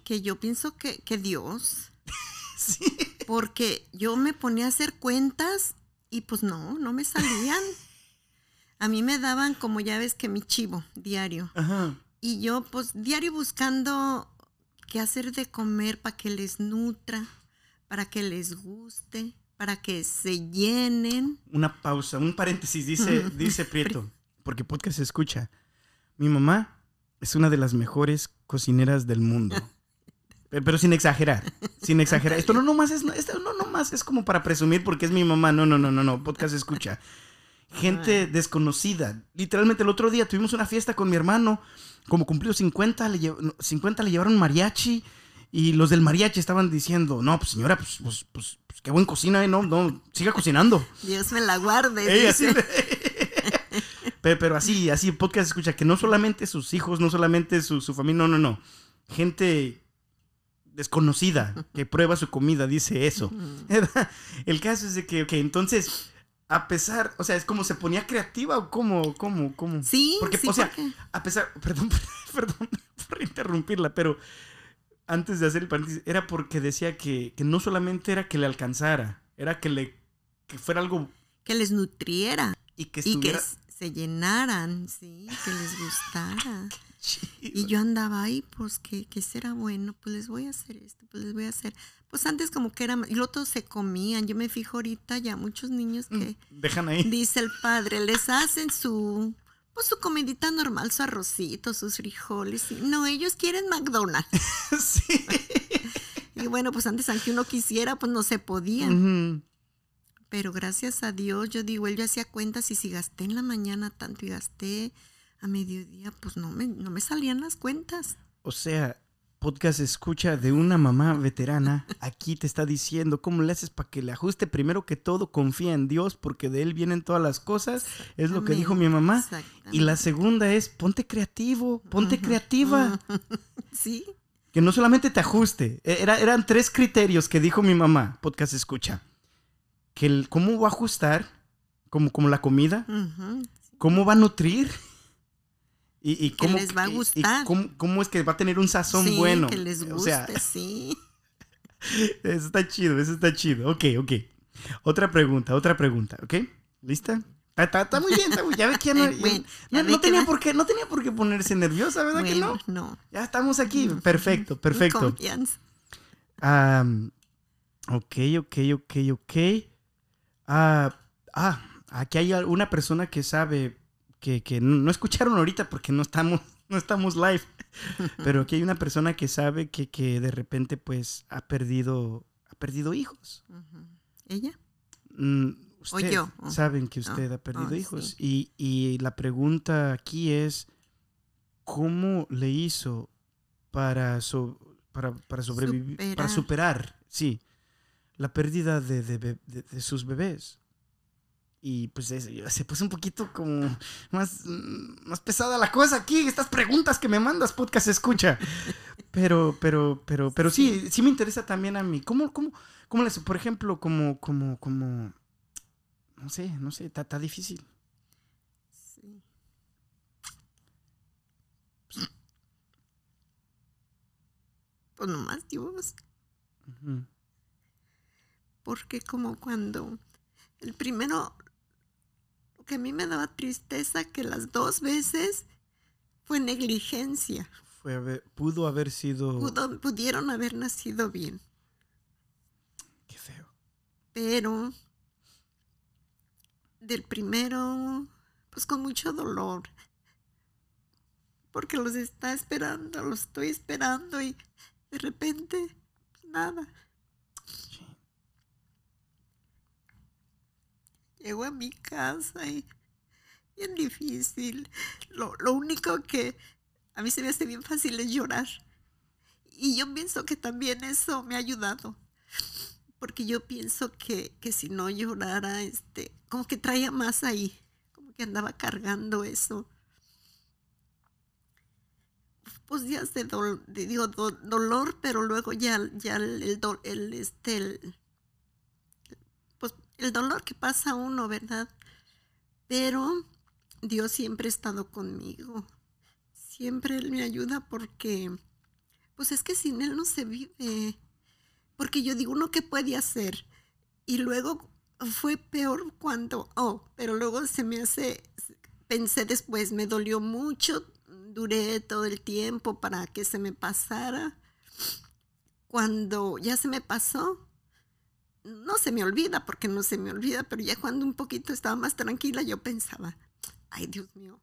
que yo pienso que, que Dios, Sí. porque yo me ponía a hacer cuentas y pues no, no me salían. A mí me daban, como ya ves, que mi chivo diario. Ajá. Y yo, pues, diario buscando qué hacer de comer para que les nutra, para que les guste, para que se llenen. Una pausa, un paréntesis, dice, dice Prieto, porque podcast se escucha. Mi mamá es una de las mejores cocineras del mundo. Pero, sin exagerar, sin exagerar. Esto no nomás es, esto no nomás es como para presumir porque es mi mamá. No, no, no, no, no. Podcast se escucha. Gente desconocida. Literalmente el otro día tuvimos una fiesta con mi hermano. Como cumplió 50, le, lle- no, 50 le llevaron mariachi. Y los del mariachi estaban diciendo, no, pues señora, pues, pues, pues, pues qué buen cocina, ¿eh? No, no, siga cocinando. Dios me la guarde. Ey, dice. así de- pero, pero así, así, podcast escucha que no solamente sus hijos, no solamente su, su familia, no, no, no. Gente desconocida que prueba su comida dice eso. El caso es de que, ok, entonces, a pesar, o sea, es como se ponía creativa o cómo, cómo, cómo. Sí, Porque, sí, o sea, porque- A pesar, perdón, perdón por interrumpirla, pero antes de hacer el paréntesis, era porque decía que, que no solamente era que le alcanzara, era que le que fuera algo que les nutriera y que y que estuviera se llenaran, sí, que les gustara. Y yo andaba ahí, pues que, que será bueno, pues les voy a hacer esto, pues les voy a hacer. Pues antes como que era, y luego todos se comían. Yo me fijo ahorita ya muchos niños que, Dejan ahí. dice el padre, les hacen su, pues su comidita normal, su arrocito, sus frijoles. y- no, ellos quieren McDonald's. sí. Y bueno, pues antes aunque uno quisiera, pues no se podía. Ujú. Pero gracias a Dios, yo digo, él ya hacía cuentas y si gasté en la mañana tanto y gasté a mediodía, pues no me, no me salían las cuentas. O sea, podcast escucha de una mamá veterana. Aquí te está diciendo cómo le haces para que le ajuste. Primero que todo, confía en Dios porque de Él vienen todas las cosas. Es lo que dijo mi mamá. Y la segunda es, ponte creativo, ponte creativa. Sí, Que no solamente te ajuste. E- Era, eran tres criterios que dijo mi mamá, podcast escucha. Que el cómo va a ajustar, como, como la comida, cómo va a nutrir. Y, y Que cómo, les va a y- y gustar. cómo, cómo es que va a tener un sazón sí, bueno. que les guste, O sea, sí. eso está chido, eso está chido. Ok, ok. Otra pregunta, otra pregunta, ¿ok? ¿Lista? Está, está- está muy bien, está muy- ya ve que ya no, bueno, no- ya no que tenía por qué, no tenía por qué ponerse nerviosa, ¿verdad que Bueno, no? no. Ya estamos aquí, perfecto, perfecto. Confianza. Am, ok, ok, ok, ok. Ah, ah, aquí hay una persona que sabe que, que no, escucharon ahorita porque no estamos, no estamos live. Pero aquí hay una persona que sabe que, que de repente pues ha perdido, ha perdido hijos. ¿Ella? Mm, O usted yo. Oh. saben que usted Ah, ha perdido ah, hijos. Y, y la pregunta aquí es, ¿cómo le hizo para, so- para, para sobrevivir, para Superar. sí, la pérdida de, de- de sus bebés? Y pues es- se puso un poquito como más, mm, más pesada la cosa aquí, estas preguntas que me mandas, podcast escucha. Pero, pero, pero, pero sí, sí me interesa también a mí. ¿Cómo, cómo, cómo les, por ejemplo, como, como, como, no sé, no sé, está, difícil. Sí. Pues nomás Dios. Porque como cuando el primero, que a mí me daba tristeza que las dos veces fue negligencia. Fue haber- pudo haber sido... Pudo- pudieron haber nacido bien, Qué feo. pero del primero, pues con mucho dolor. Porque los está esperando, los estoy esperando y de repente, pues nada. Llego a mi casa y bien difícil. Lo, lo único que a mí se me hace bien fácil es llorar. Y yo pienso que también eso me ha ayudado. Porque yo pienso que, que si no llorara, este, como que traía más ahí. Como que andaba cargando eso. Pues días de, dol- de- digo, do- dolor, pero luego ya, ya el, el, do- este, el, el dolor que pasa uno, ¿verdad? Pero Dios siempre ha estado conmigo. Siempre Él me ayuda porque, pues es que sin Él no se vive. Porque yo digo, ¿uno qué puede hacer? Y luego fue peor cuando, oh, pero luego se me hace, pensé después, me dolió mucho, duré todo el tiempo para que se me pasara. Cuando ya se me pasó, no se me olvida, porque no se me olvida, pero ya cuando un poquito estaba más tranquila, yo pensaba, ay Dios mío,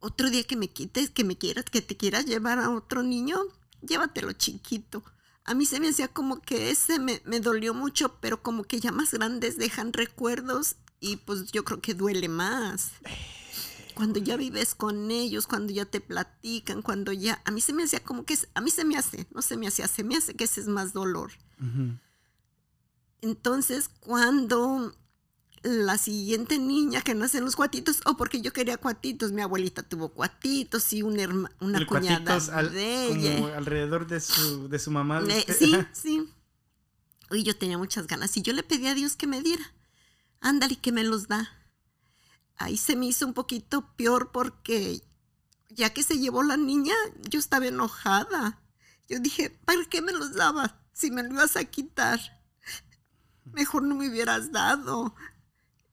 otro día que me quites, que me quieras, que te quieras llevar a otro niño, llévatelo chiquito. A mí se me hacía como que ese me, me dolió mucho, pero como que ya más grandes dejan recuerdos y pues yo creo que duele más. cuando ya vives con ellos, cuando ya te platican, cuando ya, a mí se me hacía como que, a mí se me hace, no se me hacía, se me hace que ese es más dolor. Entonces, cuando la siguiente niña que nace en los cuatitos, o porque yo quería cuatitos, mi abuelita tuvo cuatitos y una, una cuñada de ella. Como alrededor de su, de su mamá. Eh, sí, sí. Y yo tenía muchas ganas y yo le pedí a Dios que me diera. Ándale, que me los da. Ahí se me hizo un poquito peor porque ya que se llevó la niña, yo estaba enojada. Yo dije, ¿para qué me los dabas si me lo ibas a quitar? Mejor no me hubieras dado.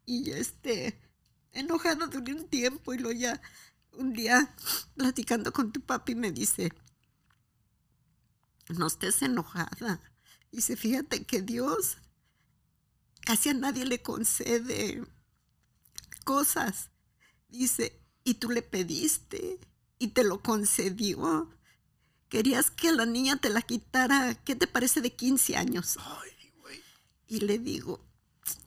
Y este, enojada durante un tiempo y luego ya un día platicando con tu papi me dice, no estés enojada. Dice, fíjate que Dios casi a nadie le concede cosas. Dice, y tú le pediste y te lo concedió. Querías que la niña te la quitara, ¿qué te parece de 15 años? Y le digo,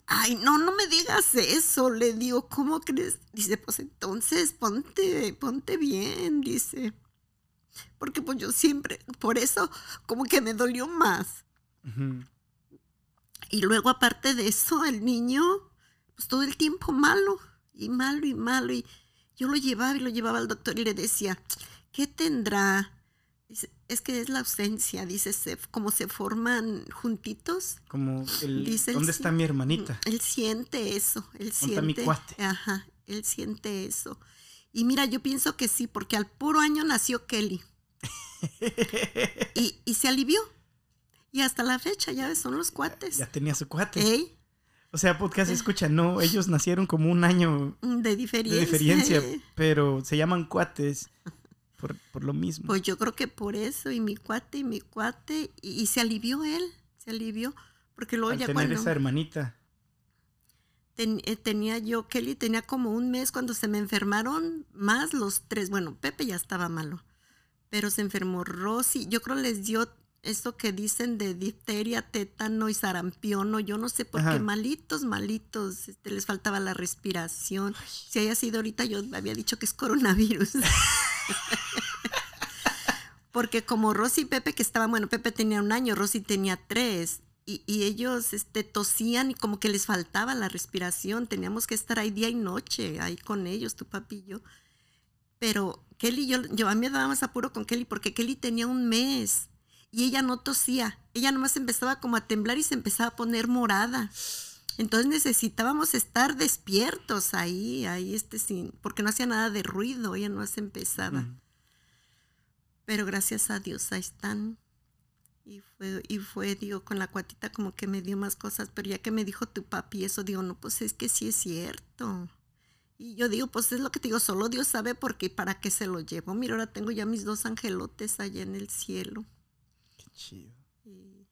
ay, no, no me digas eso. Le digo, ¿cómo crees? Dice, pues entonces ponte, ponte bien, dice. Porque pues yo siempre, por eso como que me dolió más. Y luego aparte de eso, el niño, pues todo el tiempo malo, y malo, y malo. Y yo lo llevaba y lo llevaba al doctor y le decía, ¿qué tendrá? Es que es la ausencia, dice, como se forman juntitos. Como el, ¿dónde está mi hermanita? Él siente eso, él siente. mi cuate? Ajá, él siente eso. Y mira, yo pienso que sí, porque al puro año nació Kelly. y, y, se alivió. Y hasta la fecha, ya ves, son los cuates. Ya tenía su cuate. O sea, podcast eh. escucha, no, ellos nacieron como un año de diferencia. De diferencia, pero se llaman cuates por, lo mismo. Pues yo creo que por eso, y mi cuate, y mi cuate, y, se alivió él, se alivió, porque luego ya tener esa hermanita. Eh, tenía yo, Kelly tenía como un mes cuando se me enfermaron más los tres, bueno, Pepe ya estaba malo, pero se enfermó Rosy, yo creo les dio esto que dicen de difteria, tétano y sarampión, yo no sé por qué, malitos, malitos, este, les faltaba la respiración. Si haya sido ahorita, yo había dicho que es coronavirus. Porque como Rosy y Pepe, que estaban, bueno, Pepe tenía un año, Rosy tenía tres, y, ellos este, tosían y como que les faltaba la respiración, teníamos que estar ahí día y noche, ahí con ellos, tu papillo. Pero Kelly, yo, yo a mí me daba más apuro con Kelly porque Kelly tenía un mes y ella no tosía, ella nomás empezaba como a temblar y se empezaba a poner morada. Entonces necesitábamos estar despiertos ahí, ahí este sin, porque no hacía nada de ruido, ella no se empezaba. Pero gracias a Dios ahí están. Y fue, y fue, digo, con la cuatita como que me dio más cosas, pero ya que me dijo tu papi eso, digo, no, pues es que sí es cierto. Y yo digo, pues es lo que te digo, solo Dios sabe por qué, para qué se lo llevo. Mira, ahora tengo ya mis dos angelotes allá en el cielo. Qué chido. Y...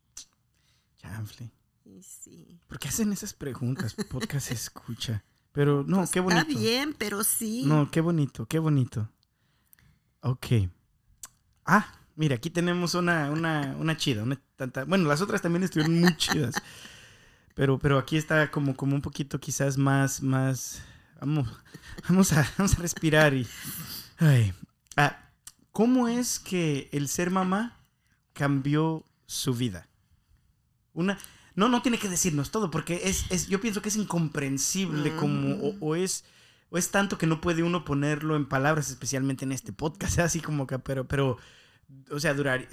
Sí. ¿Por qué hacen esas preguntas? Podcast escucha. Pero no, pues qué bonito. Está bien, pero sí. No, qué bonito, qué bonito. Ok. Ah, mira, aquí tenemos una, una, una chida. Una tanta, bueno, las otras también estuvieron muy chidas. Pero, pero aquí está como, como un poquito quizás más, más. Vamos, vamos, a, vamos a respirar y. Ay. Ah, ¿Cómo es que el ser mamá cambió su vida? Una, no, no tiene que decirnos todo, porque es, es yo pienso que es incomprensible como, o, es, o es tanto que no puede uno ponerlo en palabras, especialmente en este podcast, así como que, pero, pero, o sea, durar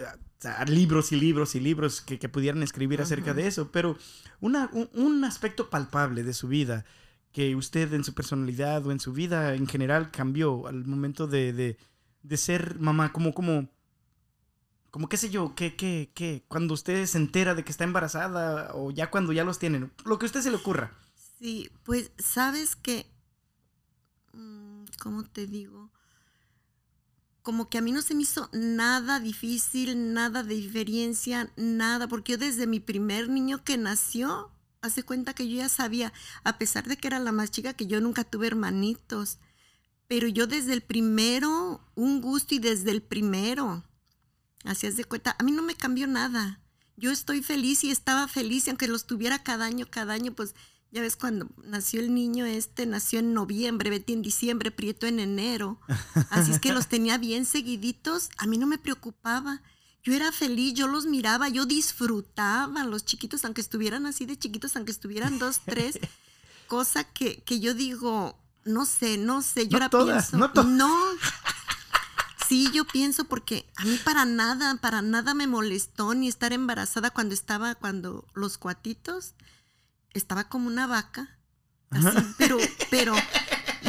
libros y libros y libros que, que pudieran escribir acerca de eso, pero una, un, aspecto palpable de su vida que usted en su personalidad o en su vida en general cambió al momento de, de, de ser mamá, como, como, como qué sé yo, que, que, que cuando usted se entera de que está embarazada o ya cuando ya los tienen, lo que a usted se le ocurra. Sí, pues sabes que, ¿cómo te digo? Como que a mí no se me hizo nada difícil, nada de diferencia, nada, porque yo desde mi primer niño que nació, hace cuenta que yo ya sabía, a pesar de que era la más chica, que yo nunca tuve hermanitos, pero yo desde el primero, un gusto y desde el primero Así de cuenta, a mí no me cambió nada. Yo estoy feliz y estaba feliz y aunque los tuviera cada año, cada año, pues Ya ves, cuando nació el niño este, nació en noviembre, Betty en diciembre, Prieto en enero. Así es que los tenía bien seguiditos. A mí no me preocupaba. Yo era feliz, yo los miraba, yo disfrutaba los chiquitos, aunque estuvieran así de chiquitos, aunque estuvieran dos, tres. cosa que, que yo digo, no sé, no sé, yo No ahora todas, pienso. no todas. no. Sí, yo pienso porque a mí para nada, para nada me molestó ni estar embarazada cuando estaba, cuando los cuatitos, estaba como una vaca, así, pero, pero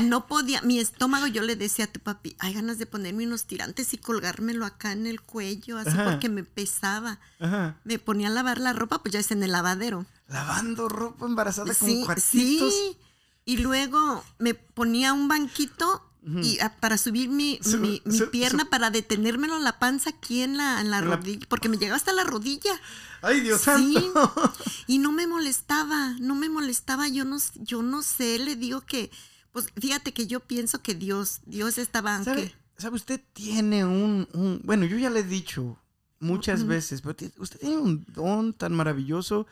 no podía, mi estómago, yo le decía a tu papi, hay ganas de ponerme unos tirantes y colgármelo acá en el cuello, así Ajá. porque me pesaba. Ajá. Me ponía a lavar la ropa, pues ya es en el lavadero. Lavando ropa embarazada con Sí, sí. Y luego me ponía un banquito y ah, para subir mi, mi- pierna para detenérmelo en la panza aquí en la, en la rodilla, porque me llegaba hasta la rodilla. Ay, Dios Sí. santo. Y no me molestaba, no me molestaba, yo no, yo no sé, le digo que, pues fíjate que yo pienso que Dios, Dios estaba, ¿Sabe, sabe, usted tiene un, un- Bueno, yo ya le he dicho muchas veces, pero usted tiene un don tan maravilloso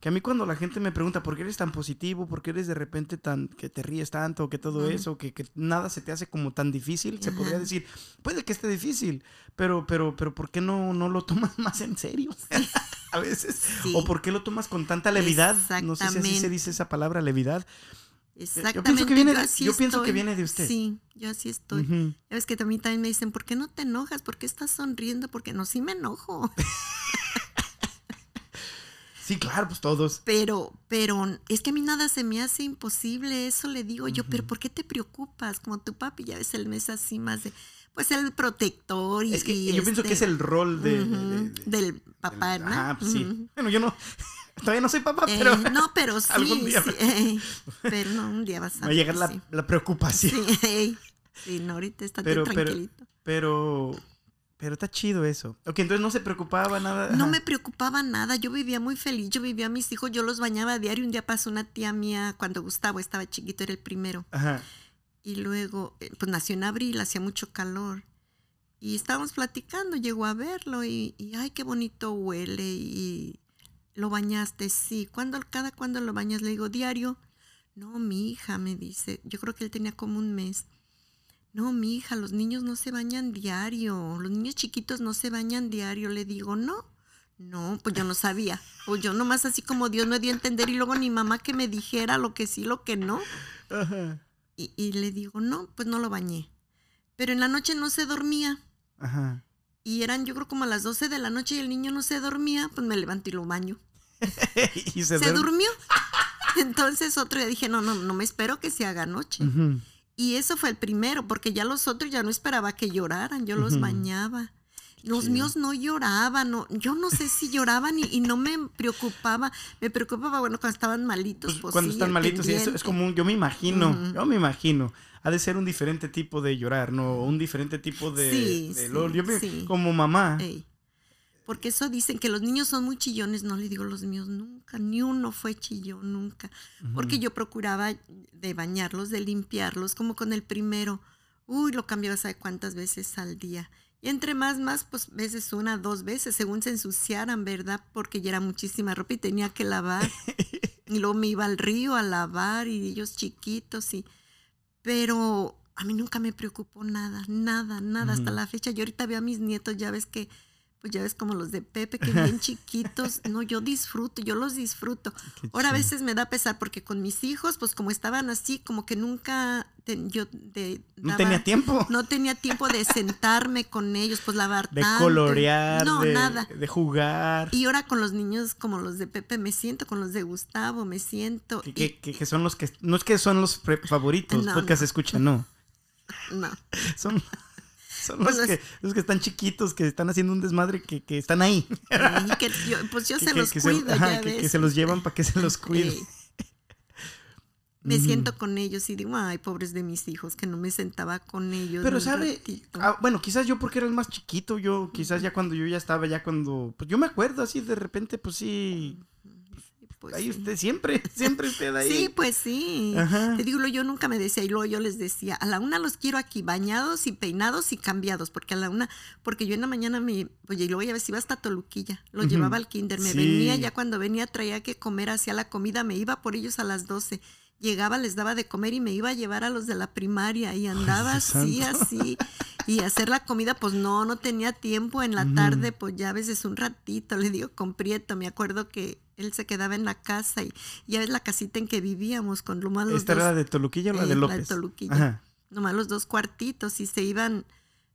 que a mí cuando la gente me pregunta por qué eres tan positivo, por qué eres de repente tan... que te ríes tanto, que todo eso, que, que nada se te hace como tan difícil, se podría decir, puede que esté difícil, pero, pero, pero ¿por qué no, no lo tomas más en serio? a veces. Sí. O ¿por qué lo tomas con tanta levedad? No sé si así se dice esa palabra, levedad. exactamente. que viene de- así yo pienso que viene de usted. Sí, yo así estoy. Ya ves que también, también me dicen, ¿por qué no te enojas? ¿Por qué estás sonriendo? Porque no, sí me enojo. Sí, claro, pues todos. Pero, pero es que a mí nada se me hace imposible. Eso le digo yo, pero ¿por qué te preocupas? Como tu papi, ya ves, él me es así más de, pues el protector y Es que y yo pienso que es este, el rol de... del papá, del- ¿no? Ajá, pues sí. Bueno, yo no... Todavía no soy papá, Eh, pero... no, pero sí, algún día sí, eh, pero no, un día vas a Va a llegar la, sí. la preocupación. Sí, ey. Sí, no, ahorita está Pero- pero- tranquilito. Pero... Pero está chido eso. Ok, entonces no se preocupaba nada. No me preocupaba nada, yo vivía muy feliz, yo vivía a mis hijos, yo los bañaba a diario. Un día pasó una tía mía cuando Gustavo estaba chiquito, era el primero. Ajá. Y luego, eh, pues nació en abril, hacía mucho calor. Y estábamos platicando, llegó a verlo y, y, ay, qué bonito huele. Y lo bañaste, sí. ¿Cuándo, cada cuándo lo bañas? Le digo, diario. No, mi hija me dice, yo creo que él tenía como un mes. No, mi hija, los niños no se bañan diario, los niños chiquitos no se bañan diario. Le digo, no, no, pues yo no sabía. Pues yo nomás así como Dios me dio a entender y luego ni mamá que me dijera lo que sí, lo que no. Ajá. Y, y le digo, no, pues no lo bañé. Pero en la noche no se dormía. Ajá. Y eran yo creo como a las 12 de la noche y el niño no se dormía, pues me levanto y lo baño. y se, Se, durmió. Entonces otro día dije, no, no, no me espero que se haga noche. Ujú. Y eso fue el primero, porque ya los otros ya no esperaba que lloraran, yo los bañaba. Los míos no lloraban, no, yo no sé si lloraban y, y no me preocupaba. Me preocupaba, bueno, cuando estaban malitos. Pues pues cuando sí, están malitos, y eso es un, yo me imagino, yo me imagino. Ha de ser un diferente tipo de llorar, ¿no? Un diferente tipo de, Sí, de. Yo me- como mamá. Ey. Porque eso dicen que los niños son muy chillones. No le digo los míos nunca, ni uno fue chillón nunca. Porque yo procuraba de bañarlos, de limpiarlos, como con el primero. Uy, lo cambiaba sabe cuántas veces al día. Y entre más, más, pues veces una, dos veces, según se ensuciaran, ¿verdad? Porque ya era muchísima ropa y tenía que lavar. y luego me iba al río a lavar y ellos chiquitos y... Pero a mí nunca me preocupó nada, nada, nada, hasta la fecha. Yo ahorita veo a mis nietos, ya ves que, pues ya ves como los de Pepe, que bien chiquitos. No, yo disfruto, yo los disfruto. Ahora a veces me da pesar porque con mis hijos, pues como estaban así, como que nunca te- yo de, No tenía tiempo no tenía tiempo de sentarme con ellos, pues lavar de tanto. colorear, No, de, nada. de jugar. Y ahora con los niños como los de Pepe me siento, con los de Gustavo me siento. Que, y- que- que- que son los que. No es que son los favoritos, No, porque no. se escucha, no. no. Son, son Pues los, los- que, los que están chiquitos, que están haciendo un desmadre, que, que están ahí. Y que yo- pues yo se los cuido, ajá, ya que- que ves. se los llevan para que se los cuide. Me siento con ellos y digo, ay, pobres de mis hijos, que no me sentaba con ellos. Pero sabe, ratito". ah, bueno, quizás yo porque era el más chiquito, yo quizás ya cuando yo ya estaba, ya cuando, pues yo me acuerdo así de repente, pues sí, pues, Pues ahí sí. usted siempre, siempre usted ahí. Sí, pues sí. Ajá. Te digo, lo- yo nunca me decía, y luego yo les decía, a la una los quiero aquí, bañados y peinados y cambiados, porque a la una, porque yo en la mañana me, oye, y luego ya ves, iba hasta Toluquilla, Ujú. llevaba al kinder, me Sí. venía, ya cuando venía traía que comer, hacía la comida, me iba por ellos a las 12. Llegaba, les daba de comer y me iba a llevar a los de la primaria y andaba así, santo. así. Y hacer la comida, pues no, no tenía tiempo. En la tarde, pues ya a veces un ratito, le digo con Prieto. Me acuerdo que él se quedaba en la casa y ya ves la casita en que vivíamos con los ¿Esta dos, era la de Toluquilla o la eh, de la de López? Toluquilla. Ajá. nomás los dos cuartitos y se iban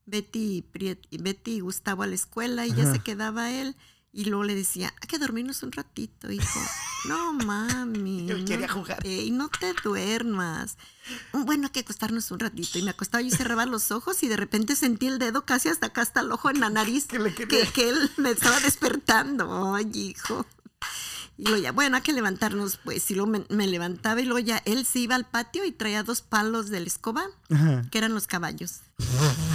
Betty y, Priet- y Betty y Gustavo a la escuela y ya se quedaba él. Y luego le decía, hay que dormirnos un ratito, hijo. No, mami. Yo no quería jugar. ey, no te duermas. Bueno, hay que acostarnos un ratito. Y me acostaba y cerraba los ojos y de repente sentí el dedo casi hasta acá, hasta el ojo en la nariz. Que que, que él me estaba despertando. Ay, hijo. Y luego ya, bueno, hay que levantarnos, pues. Y luego me, me levantaba y luego ya él se iba al patio y traía dos palos de la escoba, Ajá. que eran los caballos.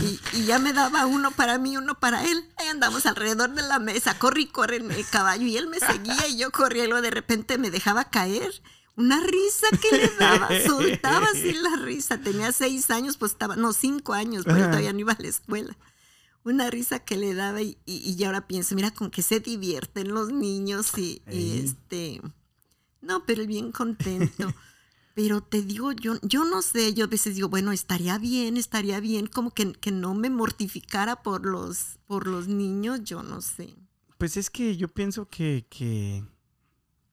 Y, y ya me daba uno para mí, uno para él. Ahí andamos alrededor de la mesa, corre y corre en el caballo. Y él me seguía y yo corría y luego de repente me dejaba caer. Una risa que le daba, soltaba así la risa. Tenía seis años, pues estaba, no, cinco años, pero todavía no iba a la escuela. Una risa que le daba y, y, y ahora pienso, mira, con que se divierten los niños y, y este... No, pero él bien contento. Pero te digo, yo, yo no sé, yo a veces digo, bueno, estaría bien, estaría bien, como que, que no me mortificara por los, por los niños, yo no sé. Pues es que yo pienso que, que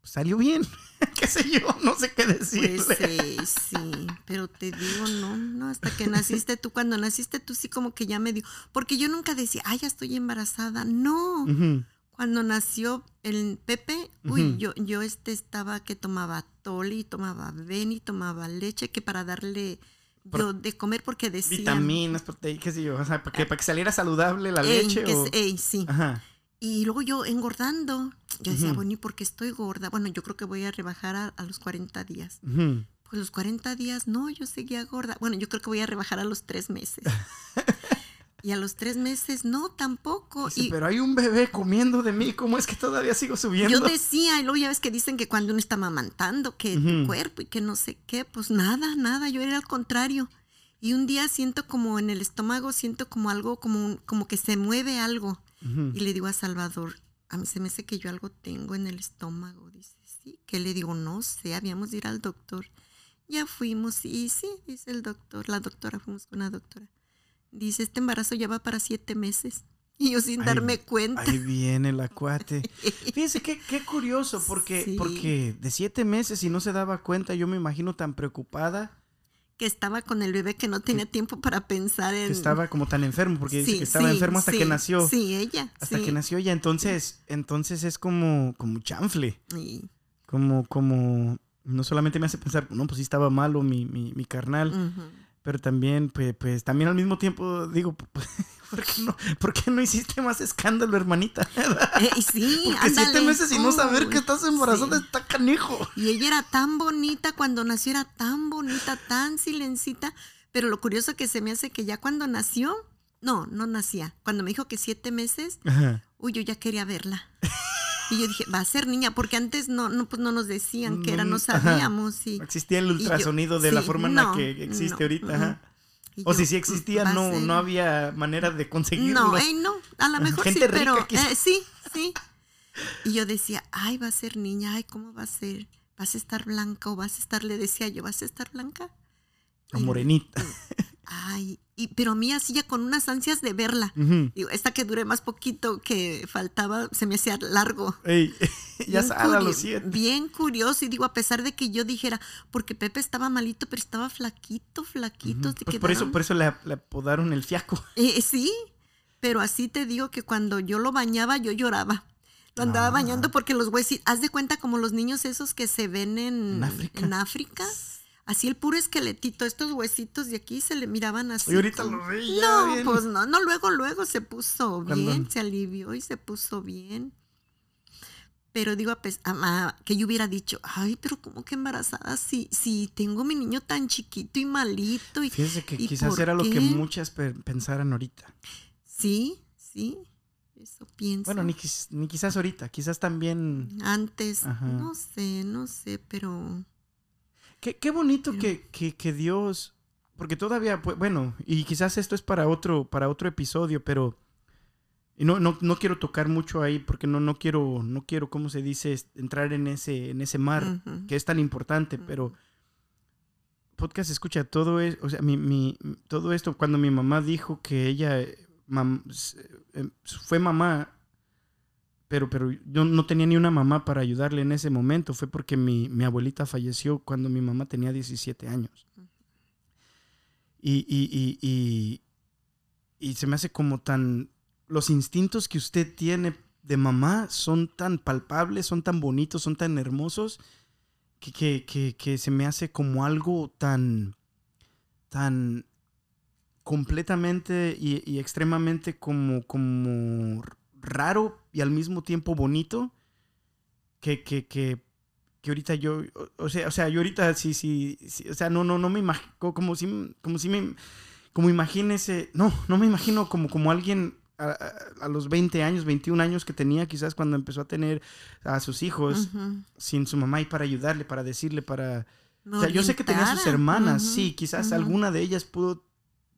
salió bien. ¿Qué sé yo? No sé qué decirle. Pues eh, sí, pero te digo, no, no, hasta que naciste tú, cuando naciste tú sí como que ya me dio, porque yo nunca decía, ay, ya estoy embarazada, no. Cuando nació el Pepe, uy, yo, yo este estaba que tomaba toli, tomaba beni, tomaba leche, que para darle yo de comer porque decían... Vitaminas, proteínas, qué sé yo. O sea, para que, para que saliera saludable la Ey, leche. que o... ey, sí. Ajá. Y luego yo engordando. Yo decía, Ujú. bueno, ¿y por qué estoy gorda? Bueno, yo creo que voy a rebajar a, a los 40 días. Pues los 40 días, no, yo seguía gorda. Bueno, yo creo que voy a rebajar a los tres meses. y a los tres meses, no, tampoco. Dice, y pero hay un bebé comiendo de mí. ¿Cómo es que todavía sigo subiendo? yo decía, y luego ya ves que dicen que cuando uno está mamantando, que tu cuerpo y que no sé qué, pues nada, nada, yo era al contrario. Y un día siento como en el estómago, siento como algo, como, un- como que se mueve algo. Y le digo a Salvador, a mí se me hace que yo algo tengo en el estómago. Dice, sí. Que le digo, no sé, habíamos de ir al doctor. Ya fuimos, y sí, dice el doctor, la doctora, fuimos con la doctora. Dice, este embarazo ya va para siete meses. Y yo sin darme cuenta. Ahí viene el acuate. Fíjense qué, qué curioso, porque, Sí. porque de siete meses y no se daba cuenta, yo me imagino tan preocupada que estaba con el bebé que no tenía tiempo para pensar en... que estaba como tan enfermo, porque dice que estaba sí, enfermo hasta sí, que nació. Sí, ella. Hasta que nació ella. Entonces, entonces es como, como chanfle. Como, como, no solamente me hace pensar, no, pues sí estaba malo mi, mi, mi carnal, ujú. Pero también, pues, pues, también al mismo tiempo digo, ¿por qué no, por qué no hiciste más escándalo, hermanita? Eh, sí, Porque siete meses y no saber que estás embarazada sí. está canijo. Y ella era tan bonita, cuando nació era tan bonita, tan silencita, pero lo curioso que se me hace que ya cuando nació, no, no nacía, cuando me dijo que siete meses, Ajá. uy, yo ya quería verla. Y yo dije, va a ser niña, porque antes no, no, pues no nos decían que era, no sabíamos. Y, existía el yo- ultrasonido de la sí, forma en la que existe no, ahorita. ajá. O yo, si sí "Mm, existía, no, ser". no había manera de conseguirlo. No, no, a lo mejor Gente sí, rica pero eh, sí, sí. Y yo decía, ay, va a ser niña, ay, ¿cómo va a ser? ¿Vas a estar blanca o vas a estar, le decía yo, ¿vas a estar blanca? O morenita. Ay, y, pero a mí así ya con unas ansias de verla. Digo, esta que duré más poquito, que faltaba, se me hacía largo. Ey, ya Bien sale a curio- los siete. Bien curioso, y digo, a pesar de que yo dijera, porque Pepe estaba malito, pero estaba flaquito, flaquito. Pues por eso, por eso le, le apodaron el fiaco. Eh, sí, pero así te digo que cuando yo lo bañaba, yo lloraba. Lo andaba Ah. bañando porque los huesos, haz de cuenta como los niños esos que se ven en, En África. en África. Así el puro esqueletito, estos huesitos de aquí se le miraban así. Y ahorita como- lo vi ya No, bien. pues no, no, luego, luego se puso bien, se alivió y se puso bien. Pero digo, a pes- a- a- que yo hubiera dicho, ay, pero como que embarazada si, si tengo mi niño tan chiquito y malito. Y, Fíjese que ¿y quizás era lo que muchas pe- pensaran ahorita. Sí, sí. Eso pienso. Bueno, ni, ni quizás ahorita, quizás también... Antes, Ajá. no sé, no sé, pero Qué, qué bonito que, que- que Dios, porque todavía, pues, bueno, y quizás esto es para otro, para otro episodio, pero no, no, no quiero tocar mucho ahí porque no, no quiero, no quiero, ¿cómo se dice? Entrar en ese, en ese mar ujú, que es tan importante, pero podcast escucha todo es, o sea, mi, mi- todo esto cuando mi mamá dijo que ella mam- eh, fue mamá, pero, pero yo no tenía ni una mamá para ayudarle en ese momento, fue porque mi, mi abuelita falleció cuando mi mamá tenía 17 años. Y, y, y, y, se me hace como tan, los instintos que usted tiene de mamá son tan palpables, son tan bonitos, son tan hermosos que, que, que, que se me hace como algo tan, tan completamente y, y extremadamente como, como raro y al mismo tiempo bonito que, que, que, que ahorita yo, o, o sea, o sea, yo ahorita sí, sí, sí, o sea, no, no, no me imagino, como si, como si me, como imagínese, no, no me imagino como, como alguien a, a- a los 20 años, 21 años que tenía quizás cuando empezó a tener a sus hijos sin su mamá y para ayudarle, para decirle, para... O sea, yo sé que tenía sus hermanas, sí, quizás alguna de ellas pudo,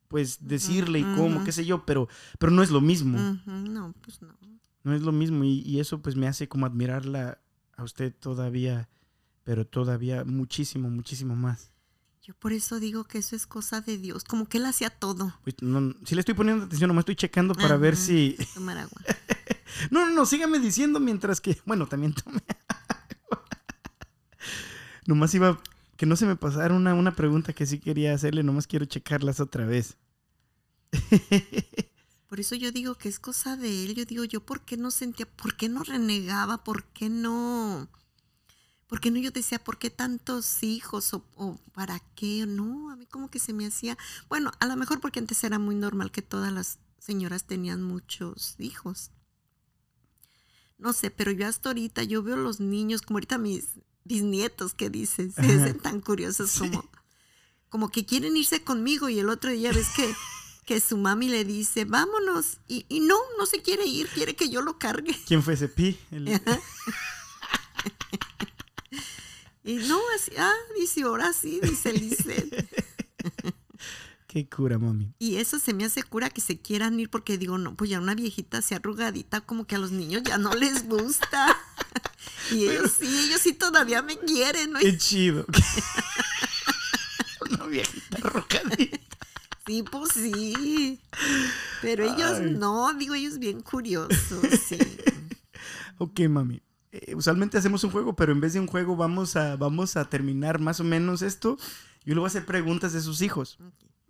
pues, decirle y cómo, qué sé yo, pero, pero no es lo mismo, No, pues no. no es lo mismo y, y eso pues me hace como admirarla a usted todavía, pero todavía muchísimo, muchísimo más. Yo por eso digo que eso es cosa de Dios, como que él hacía todo. Pues, no, sí le estoy poniendo atención, nomás estoy checando para ver si... Tomar agua. No, no, no, sígame diciendo mientras que... Bueno, también tome agua. Nomás iba... Que no se me pasara una, una pregunta que sí quería hacerle, nomás quiero checarlas otra vez. Por eso yo digo que es cosa de él. Yo digo, yo por qué no sentía, por qué no renegaba, por qué no, por qué no yo decía, por qué tantos hijos o, o para qué, no, a mí como que se me hacía, bueno, a lo mejor porque antes era muy normal que todas las señoras tenían muchos hijos. No sé, pero yo hasta ahorita yo veo los niños, como ahorita mis bisnietos que dicen, se hacen tan curiosos Sí. como, como que quieren irse conmigo y el otro día ves que que su mami le dice, vámonos. Y, y no, no se quiere ir, quiere que yo lo cargue. ¿Quién fue ese pi? El- Y no, así, ah, dice, ahora sí, dice Lisette. Qué cura, mami. Y eso se me hace cura que se quieran ir porque digo, no, pues ya una viejita así arrugadita, como que a los niños ya no les gusta. Y ellos sí, ellos sí todavía me quieren, ¿no? Qué chido. Una viejita rocadita. Sí, pues sí. Pero ellos Ay. no, digo, ellos bien curiosos, sí. Ok, mami. Eh, usualmente hacemos un juego, pero en vez de un juego vamos a, vamos a terminar más o menos esto. Yo le voy a hacer preguntas de sus hijos.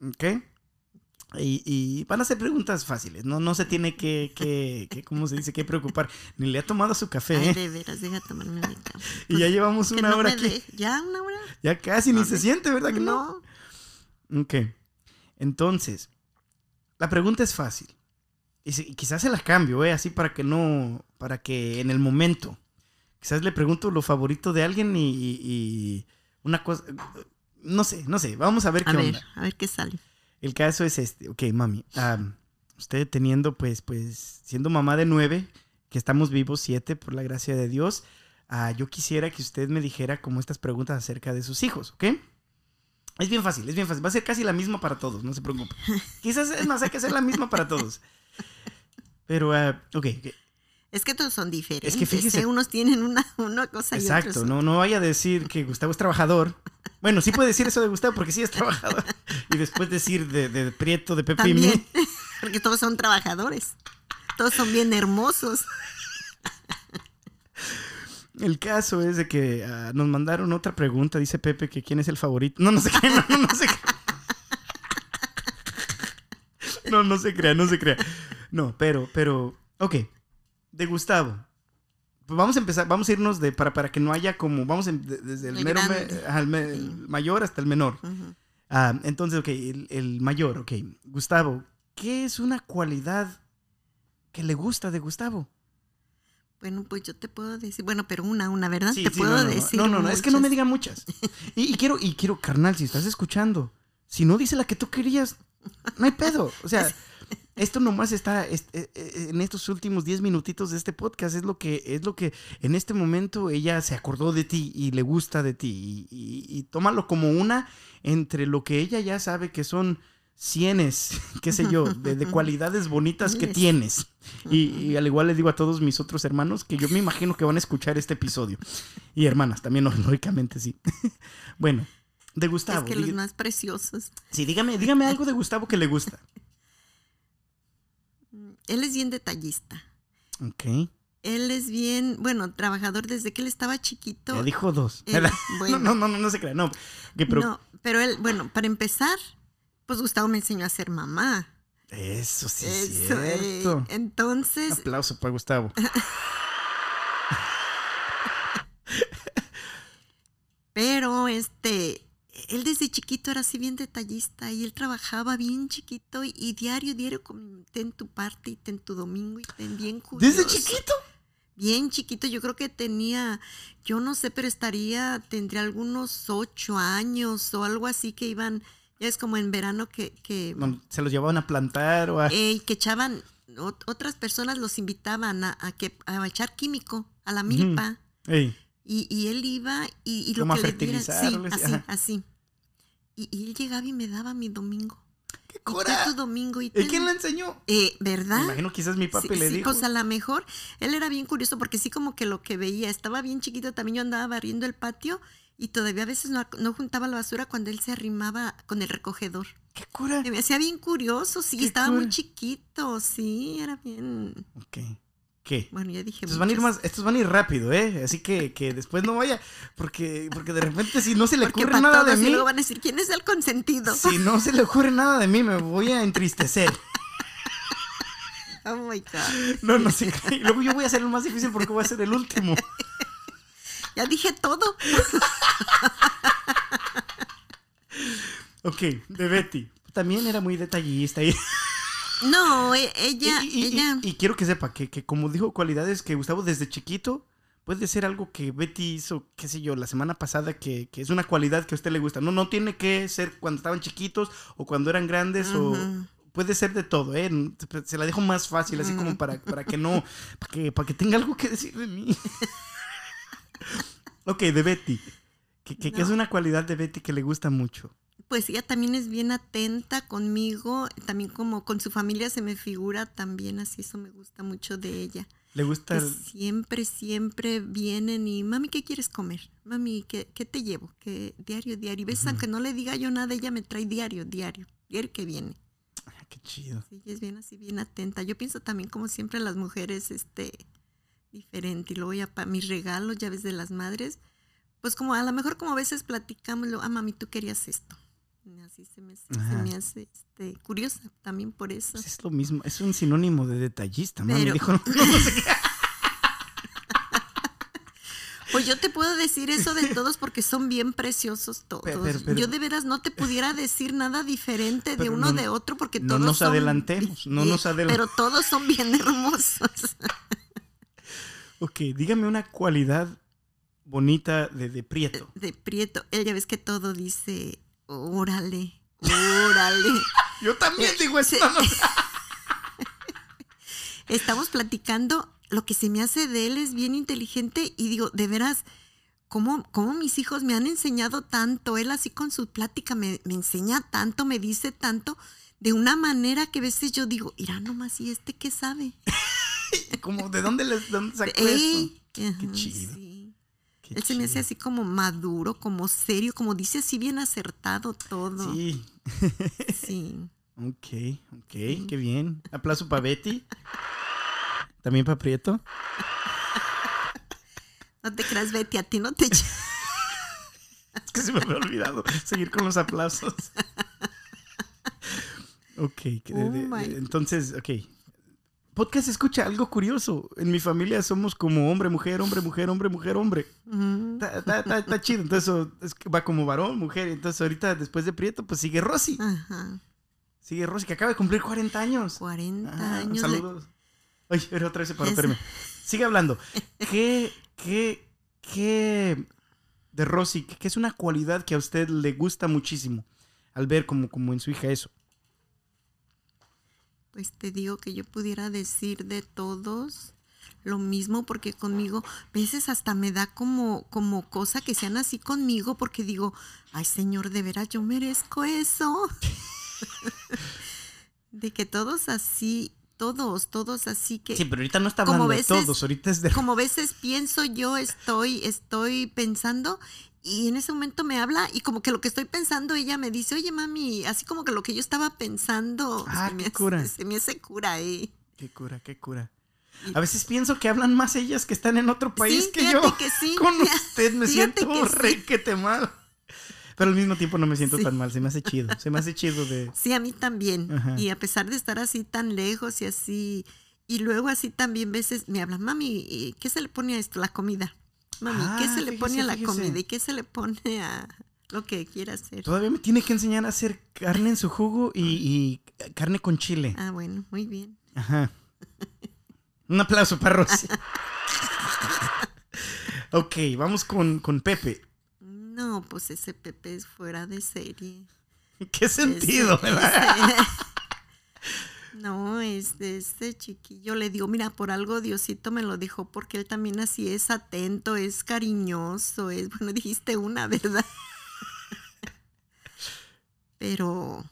¿Ok? Y, y van a ser preguntas fáciles. No, no se tiene que, que, que, ¿cómo se dice? Que preocupar. Ni le ha tomado su café. Ay, de veras, deja tomarme mi café. Y ya llevamos una no hora aquí. de- ¿Ya una hora? Ya casi ni se siente, ¿verdad que no? No. Ok. Entonces, la pregunta es fácil. Y, si- y quizás se la cambio, ¿eh? Así para que no. Para que en el momento. Quizás le pregunto lo favorito de alguien y, una cosa. No sé, no sé. Vamos a ver qué A ver, onda. a ver qué sale. El caso es este. Ok, mami. am, usted teniendo, pues, pues, siendo mamá de nueve, que estamos vivos siete, por la gracia de Dios. ah, yo quisiera que usted me dijera como estas preguntas acerca de sus hijos, ¿ok? Es bien fácil, es bien fácil. Va a ser casi la misma para todos, no se preocupe. Quizás es más, hay que hacer la misma para todos. Pero, ah, ok, ok, Es que todos son diferentes. fíjese- ¿eh? Unos tienen una, una cosa y exacto. otros. No, no vaya a decir que Gustavo es trabajador. Bueno, sí puede decir eso de Gustavo porque sí es trabajador. Y después decir de, de Prieto, de Pepe y También. mí. Porque todos son trabajadores. Todos son bien hermosos. El caso es de que ah, nos mandaron otra pregunta. Dice Pepe que quién es el favorito. No, no se crea, no, no, no se crea. No, no se crea, no se crea. No, pero, pero, ok. De Gustavo. Pues vamos a empezar, vamos a irnos de, para, para que no haya como, vamos de- desde el, El mero me- al me- Sí. el mayor hasta el menor. Ah, entonces, ok, el, el mayor, ok. Gustavo, ¿qué es una cualidad que le gusta de Gustavo? Bueno, pues yo te puedo decir, bueno, pero una, una, ¿verdad? Sí, te sí, puedo no, no, decir. No, no, no, es que no me digan muchas. Y, y quiero, y quiero, carnal, si estás escuchando, si no dice la que tú querías, no hay pedo. O sea, esto nomás está es- eh, eh, en estos últimos 10 minutitos de este podcast. Es lo que, es lo que en este momento ella se acordó de ti y le gusta de ti. Y, y- y tómalo como una entre lo que ella ya sabe que son cienes, qué sé yo, de, de cualidades bonitas que tienes. Y, y al igual le digo a todos mis otros hermanos que yo me imagino que van a escuchar este episodio. Y hermanas, también lógicamente sí. bueno, de Gustavo. es que los más preciosos. sí, dígame, dígame algo de Gustavo que le gusta. Él es bien detallista. Ok. Él es bien, bueno, trabajador desde que él estaba chiquito. Ya dijo dos. Él- bueno. No, no, no, no se crea. No. Pero No, pero él, bueno, para empezar, pues Gustavo me enseñó a ser mamá. eso sí es eh, cierto. entonces, Aplauso para Gustavo. pero este, él desde chiquito era así bien detallista y él trabajaba bien chiquito y, y diario, diario, como, ten tu parte y ten tu domingo y ten bien curioso. ¿Desde chiquito? Bien chiquito, yo creo que tenía, yo no sé, pero estaría, tendría algunos ocho años o algo así que iban, ya es como en verano que, que, No, ¿Se los llevaban a plantar o a.? eh, que echaban, ot- otras personas los invitaban a, a que, a echar químico a la milpa. Ey, Y, y él iba y, y lo Como a que le dieran, sí, así, ajá. así. Y, y él llegaba y me daba mi domingo. ¡Qué Y ten cura! tu domingo y ¿Y ten- quién le enseñó? Eh, Me ¿Verdad? imagino quizás mi papi Sí, le sí, dijo. pues a lo mejor él era bien curioso porque sí como que lo que veía, estaba bien chiquito, también yo andaba barriendo el patio y todavía a veces no, no juntaba la basura cuando él se arrimaba con el recogedor. ¡Qué cura! Y me hacía bien curioso, sí, estaba muy chiquito, sí, era bien... Ok. ¿Qué? Bueno, ya dije Estos van a ir más, estos van a ir rápido, ¿eh? Así que, que después no vaya, porque, porque de repente si no se le Porque ocurre nada de todos y mí, luego van a decir, ¿quién es el consentido? si no se le ocurre nada de mí, me voy a entristecer. Oh my God. No, no sé. Y luego yo voy a hacer el más difícil porque voy a ser el último. Ya dije todo. Ok, de Betty. También era muy detallista. Y, No, e- ella, y- y- ella. y quiero que sepa que, que como dijo cualidades que Gustavo desde chiquito puede ser algo que Betty hizo, qué sé yo, la semana pasada, que, que es una cualidad que a usted le gusta. No, no tiene que ser cuando estaban chiquitos o cuando eran grandes o puede ser de todo, ¿eh? Se la dejo más fácil, así como Ujú. para, para que no, para que, para que tenga algo que decir de mí. ok, de Betty. Que, que- que es una cualidad de Betty que le gusta mucho. Pues ella también es bien atenta conmigo, también como con su familia se me figura también así, eso me gusta mucho de ella. Le gusta Que el- siempre, siempre vienen y, mami, ¿qué quieres comer? Mami, ¿qué, qué te llevo? Que diario, diario. Y ves, aunque no le diga yo nada, ella me trae diario, diario, diario que viene. Ah, Qué chido. Sí, es bien así, bien atenta. Yo pienso también como siempre las mujeres, este, diferente. Y luego ya para mis regalos, ya ves, de las madres, pues como a lo mejor como a veces platicamos, lo, ah, mami, tú querías esto. Así se me, se me hace este, curiosa también por eso. Pues es lo mismo, es un sinónimo de detallista. Mami Pero- dijo, no, no, no sé. Pues yo te puedo decir eso de todos porque son bien preciosos todos. Pero- pero- pero- yo de veras no te pudiera decir nada diferente de uno no- de otro porque no todos nos son adelantemos, no nos adelan- Pero todos son bien hermosos. Ok, dígame una cualidad bonita de, de Prieto. de Prieto. Él ya ves que todo dice, órale, órale. Yo también digo eso. sí. no, no. Estamos platicando, lo que se me hace de él es bien inteligente y digo, de veras, ¿cómo, cómo mis hijos me han enseñado tanto? Él así con su plática me, me enseña tanto, me dice tanto, de una manera que a veces yo digo, irá nomás, ¿y este qué sabe? Como, ¿de dónde, les, dónde sacó Ey, esto? ajá, chido. sí. Qué Él se me hace así como maduro, como serio, como dice así bien acertado todo. Sí. Sí. Ok, ok, qué bien. Aplauso para Betty. También para Prieto. No te creas, Betty, a ti no te Es que se me había olvidado seguir con los aplausos. Ok, Oh entonces, ok. Podcast escucha algo curioso. En mi familia somos como hombre, mujer, hombre, mujer, hombre, mujer, hombre. Está, chido. Entonces es va como varón, mujer. Entonces ahorita después de Prieto, pues sigue Rosy. Ajá. Sigue Rosy, que acaba de cumplir 40 años. 40 Ajá, años. de- Saludos. Ay, pero otra vez Esa. espérame. Sigue hablando. ¿Qué, qué, qué de Rosy, qué es una cualidad que a usted le gusta muchísimo al ver como, como en su hija eso? Pues te digo que yo pudiera decir de todos lo mismo porque conmigo a veces hasta me da como como cosa que sean así conmigo porque digo, ay Señor, de veras yo merezco eso. de que todos así, todos, todos así que Sí, pero ahorita no está hablando de todos, ahorita es de... como veces pienso yo estoy estoy pensando y en ese momento me habla y como que lo que estoy pensando ella me dice, "Oye, mami, así como que lo que yo estaba pensando Ah, se, me hace, cura. se me hace cura, eh. Qué cura, qué cura. A veces pienso que hablan más ellas que están en otro país Sí, que yo. que sí. Con usted me Fíjate siento que sí. requete mal. Pero al mismo tiempo no me siento tan mal, se me hace chido. Se me hace chido de... Sí, a mí también. Ajá. Y a pesar de estar así tan lejos y así, y luego así también veces me hablan, mami, ¿y ¿qué se le pone a esto? La comida. Mami, ¿qué Ah, se le pone a la fíjese. comida? ¿Y qué se le pone a lo que quiera hacer? Todavía me tiene que enseñar a hacer carne en su jugo y, y carne con chile. Ah, bueno, muy bien. Ajá. Un aplauso para Rosy. ok, vamos con, con Pepe. No, pues ese Pepe es fuera de serie. ¿Qué sentido? Ese- verdad? ese- no, es de este chiquillo. Le digo, mira, por algo Diosito me lo dijo, porque él también así es atento, es cariñoso, es, bueno, dijiste una, ¿verdad? Pero,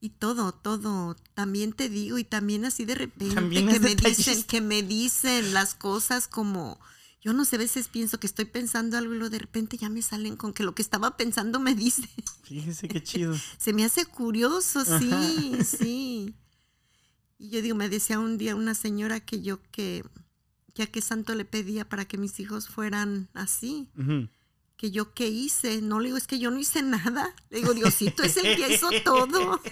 y todo, todo, también te digo, y también así de repente También que me dicen, que me dicen las cosas como, yo no sé, a veces pienso que estoy pensando algo y luego de repente ya me salen con que lo que estaba pensando me dice. Fíjese qué chido. Se me hace curioso, sí, Ajá. sí. Y yo digo, me decía un día una señora que yo que, que a qué santo le pedía para que mis hijos fueran así, Ujú. que yo qué hice. No le digo, es que yo no hice nada. Le digo, Diosito es el que hizo todo.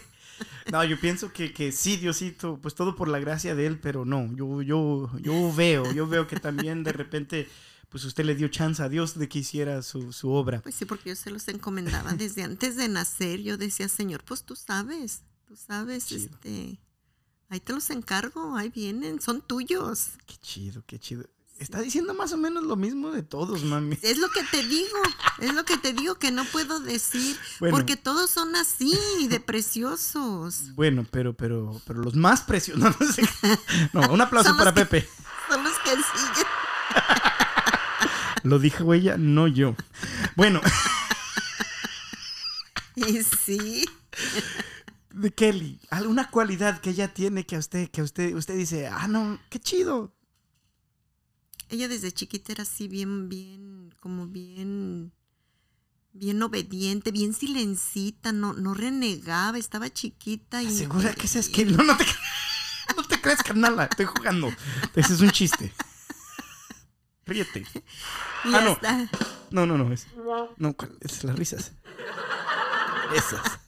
No, yo pienso que, que sí, Diosito, pues todo por la gracia de él, pero no, yo, yo, yo veo, yo veo que también de repente, pues usted le dio chance a Dios de que hiciera su, su obra. Pues sí, porque yo se los encomendaba desde antes de nacer. Yo decía, Señor, pues tú sabes, tú sabes, este, ahí te los encargo, ahí vienen, son tuyos. Qué chido, qué chido. Está diciendo más o menos lo mismo de todos, mami. Es lo que te digo, es lo que te digo que no puedo decir, Bueno. porque todos son así, de preciosos. Bueno, pero, pero, pero los más preciosos. No, no sé. No, un aplauso para que- Pepe. Son los que siguen. Lo dijo ella, no yo. Bueno, Y sí, de Kelly, alguna cualidad que ella tiene que a usted, que usted, usted dice, ah, no, qué chido. ella desde chiquita era así bien, bien, como bien, bien obediente, bien silencita, no, no renegaba, estaba chiquita y... ¿Segura que es Kelly? No, no te, no te creas, carnala, estoy jugando. Ese es un chiste. Ríete. Ah, no. No, no, no. Es, no, es las risas. Esas.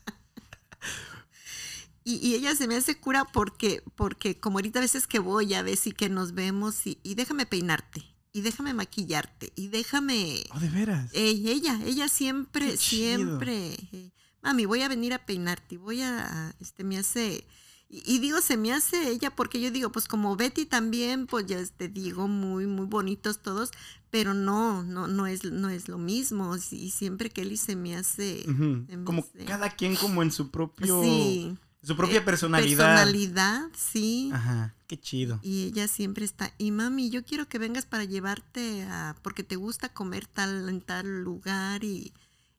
Y, y ella se me hace cura porque, porque como ahorita a veces que voy a ver si que nos vemos y, y déjame peinarte, y déjame maquillarte, y déjame... Oh, de veras. Ella, ella siempre, siempre. eh, Mami, voy a venir a peinarte, y voy a, este, me hace, y, y digo, se me hace ella porque yo digo, pues como Betty también, pues ya te digo, muy, muy bonitos todos, pero no, no, no es, no es lo mismo, y siempre Kelly se me hace, Ujú. se me Como hace- cada quien como en su propio... sí, Su propia eh, personalidad. personalidad, sí. Ajá, qué chido. Y ella siempre está, y mami, yo quiero que vengas para llevarte a, porque te gusta comer tal, en tal lugar y,